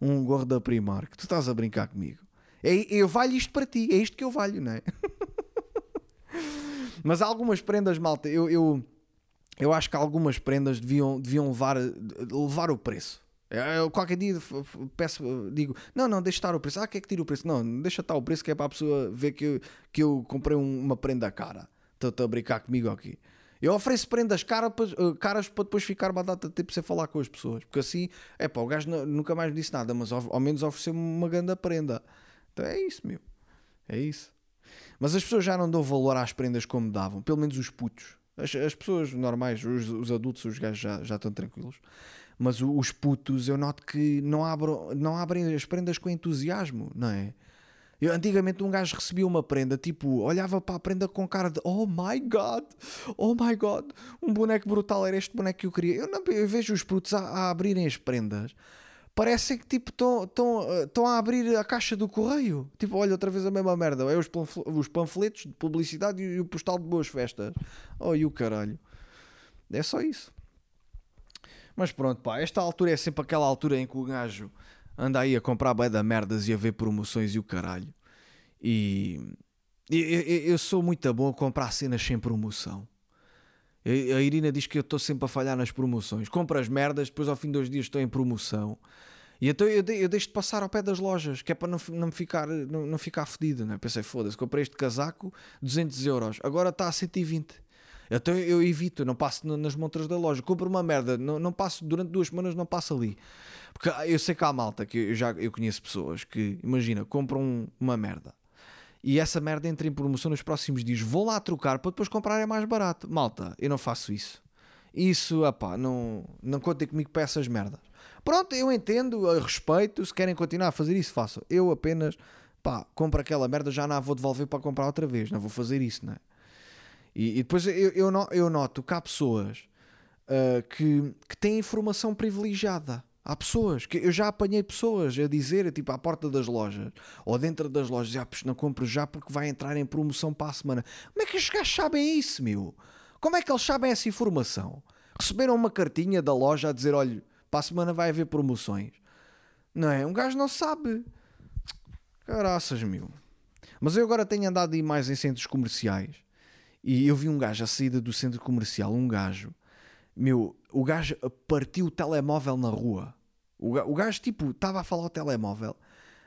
Um gorro da Primark. Tu estás a brincar comigo. É, eu valho isto para ti, é isto que eu valho, não é? Mas algumas prendas, malta, eu, eu, eu acho que algumas prendas deviam, deviam levar, levar o preço. Eu qualquer dia peço, digo, não, não, deixa estar o preço. Ah, quer que tire o preço? Não, deixa estar o preço que é para a pessoa ver que eu, que eu comprei uma prenda cara. Estou a brincar comigo aqui. Eu ofereço prendas caras, eh, caras para depois ficar uma data de tempo sem falar com as pessoas. Porque assim, é pá, o gajo nunca mais me disse nada, mas ao, ao menos ofereceu-me uma grande prenda. Então é isso, meu. É isso. Mas as pessoas já não dão valor às prendas como davam. Pelo menos os putos. As, as pessoas normais, os, os adultos, os gajos já, já estão tranquilos mas os putos eu noto que não, abro, não abrem as prendas com entusiasmo, não é? Eu, antigamente um gajo recebia uma prenda, tipo, olhava para a prenda com cara de Oh my God, oh my God, um boneco brutal era este boneco que eu queria. Eu, não, eu vejo os putos a, a abrirem as prendas, parece que tipo estão a abrir a caixa do correio. Tipo, olha outra vez a mesma merda, é os, os panfletos de publicidade e o postal de boas festas. Oh, e o caralho. É só isso. Mas pronto, pá, esta altura é sempre aquela altura em que o gajo anda aí a comprar bem da merdas e a ver promoções e o caralho. E eu, sou muito bom a comprar cenas sem promoção. A Irina diz que eu estou sempre a falhar nas promoções. Compro as merdas, depois ao fim de dois dias estou em promoção. E então eu, eu deixo de passar ao pé das lojas, que é para não, não, ficar, não, não ficar fedido. Né? Pensei, foda-se, comprei este casaco, 200 euros, agora está a 120. Então eu evito, não passo nas montras da loja. Compro uma merda, não, não passo durante duas semanas, não passo ali. Porque eu sei que há malta, que eu já eu conheço pessoas que, imagina, compram uma merda e essa merda entra em promoção nos próximos dias. Vou lá trocar para depois comprar é mais barato. Malta, eu não faço isso. Isso, opá, não, não contem comigo para essas merdas. Pronto, eu entendo, eu respeito. Se querem continuar a fazer isso, façam. Eu apenas, pá, compro aquela merda, já não a vou devolver para comprar outra vez. Não vou fazer isso, não é? E, e depois eu, eu, eu, noto que há pessoas uh, que, que têm informação privilegiada. Há pessoas que eu já apanhei pessoas a dizer, tipo, à porta das lojas ou dentro das lojas, ah, não compro já porque vai entrar em promoção para a semana. Como é que os gajos sabem isso, meu? Como é que eles sabem essa informação? Receberam uma cartinha da loja a dizer: olha, para a semana vai haver promoções. Não é? Um gajo não sabe. Caraças, meu. Mas eu agora tenho andado aí mais em centros comerciais e eu vi um gajo à saída do centro comercial, um gajo, meu, o gajo partiu o telemóvel na rua. O gajo, tipo, estava a falar ao telemóvel,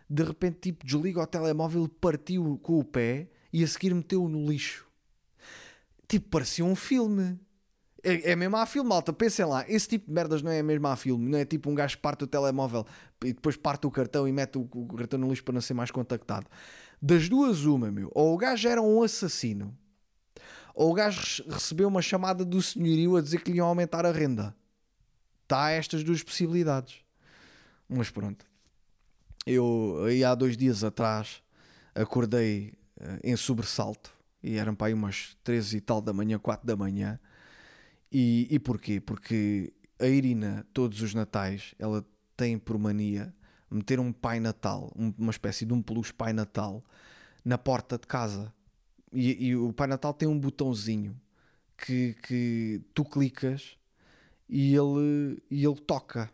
de repente, tipo, desliga o telemóvel, partiu com o pé e a seguir meteu-o no lixo. Tipo, parecia um filme. É, é mesmo a filme, malta. Pensem lá, esse tipo de merdas não é mesmo a filme. Não é tipo um gajo parte o telemóvel e depois parte o cartão e mete o, o cartão no lixo para não ser mais contactado. Das duas, uma, meu. Ou o gajo era um assassino ou o gajo recebeu uma chamada do senhorio a dizer que lhe iam aumentar a renda. Está estas duas possibilidades. Mas pronto. Eu aí há dois dias atrás acordei uh, em sobressalto e eram para aí umas 13 e tal da manhã, 4 da manhã. E, e porquê? Porque a Irina, todos os natais, ela tem por mania meter um Pai Natal, uma espécie de um peluche Pai Natal, na porta de casa e, e o Pai Natal tem um botãozinho que, que tu clicas e ele, e ele toca.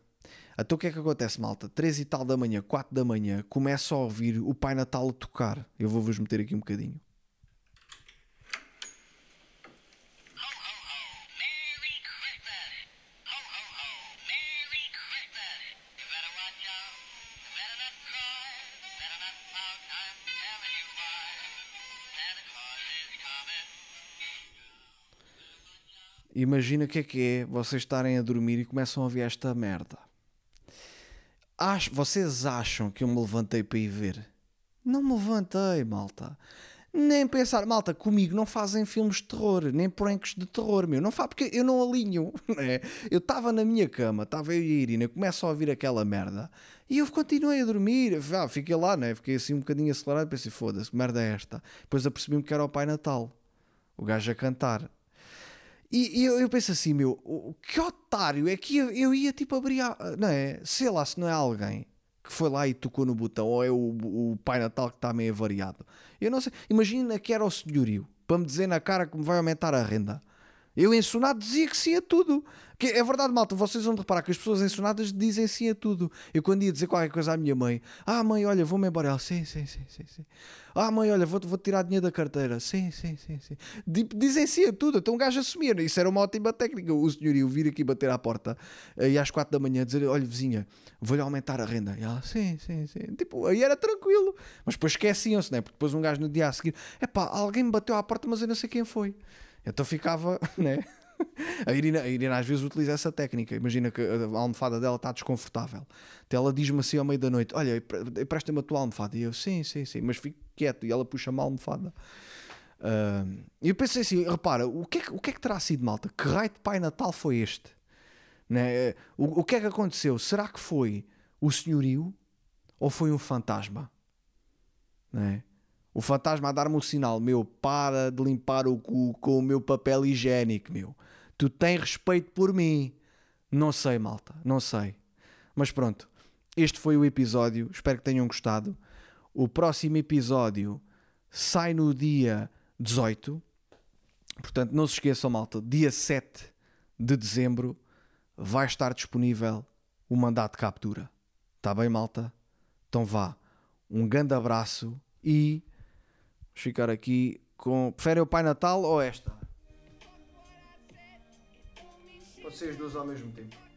Então o que é que acontece, malta? 3 e tal da manhã, 4 da manhã, começa a ouvir o Pai Natal tocar. Eu vou-vos meter aqui um bocadinho. Imagina o que é que é vocês estarem a dormir e começam a ouvir esta merda. Vocês acham que eu me levantei para ir ver? Não me levantei, malta. Nem pensar, malta, comigo não fazem filmes de terror, nem pranks de terror, meu. Não faz porque eu não alinho. né? Eu estava na minha cama, estava eu e a Irina, começo a ouvir aquela merda e eu continuei a dormir. Ah, fiquei lá, né? Fiquei assim um bocadinho acelerado, pensei, foda-se, que merda é esta? Depois apercebi-me que era o Pai Natal, o gajo a cantar. E, e eu, eu penso assim, meu, que otário é que eu, eu ia tipo abrir, a, não é? Sei lá, se não é alguém que foi lá e tocou no botão, ou é o, o Pai Natal que está meio variado. Eu não sei, imagina que era o senhorio, para me dizer na cara que me vai aumentar a renda. Eu ensonado dizia que sim a tudo. Que é verdade, malta, vocês vão reparar que as pessoas ensonadas dizem sim a tudo. Eu quando ia dizer qualquer coisa à minha mãe, ah mãe, olha, vou-me embora. Ela, sim, sim, sim, sim, sim. Ah mãe, olha, vou, vou tirar dinheiro da carteira. Sim, sim, sim, sim. Tipo, dizem sim a tudo. Então um gajo assumia. Isso era uma ótima técnica. O senhorio vir aqui bater à porta e às quatro da manhã dizer, olha vizinha, vou-lhe aumentar a renda. E ela, sim, sim, sim. Tipo, aí era tranquilo. Mas depois esqueciam-se, né? Porque depois um gajo no dia a seguir, epá, alguém me bateu à porta, mas eu não sei quem foi. Então ficava, né? A Irina, a Irina às vezes utiliza essa técnica. Imagina que a almofada dela está desconfortável. Então ela diz-me assim ao meio da noite: Olha, empresta-me a tua almofada. E eu, sim, sim, sim, mas fico quieto. E ela puxa-me a almofada. E eu pensei assim: repara, o que, é que, o que é que terá sido, malta? Que raio de Pai Natal foi este? Né? O, o que é que aconteceu? Será que foi o senhorio ou foi um fantasma? Né? O fantasma a dar-me o sinal: Meu, para de limpar o cu com o meu papel higiênico, meu. Tu tens respeito por mim. Não sei, malta, não sei. Mas pronto, este foi o episódio. Espero que tenham gostado. O próximo episódio sai no dia 18. Portanto, não se esqueçam, malta, dia 7 de dezembro vai estar disponível o mandato de captura. Está bem, malta? Então vá. Um grande abraço e vamos ficar aqui com. Preferem o Pai Natal ou esta? As duas ao mesmo tempo.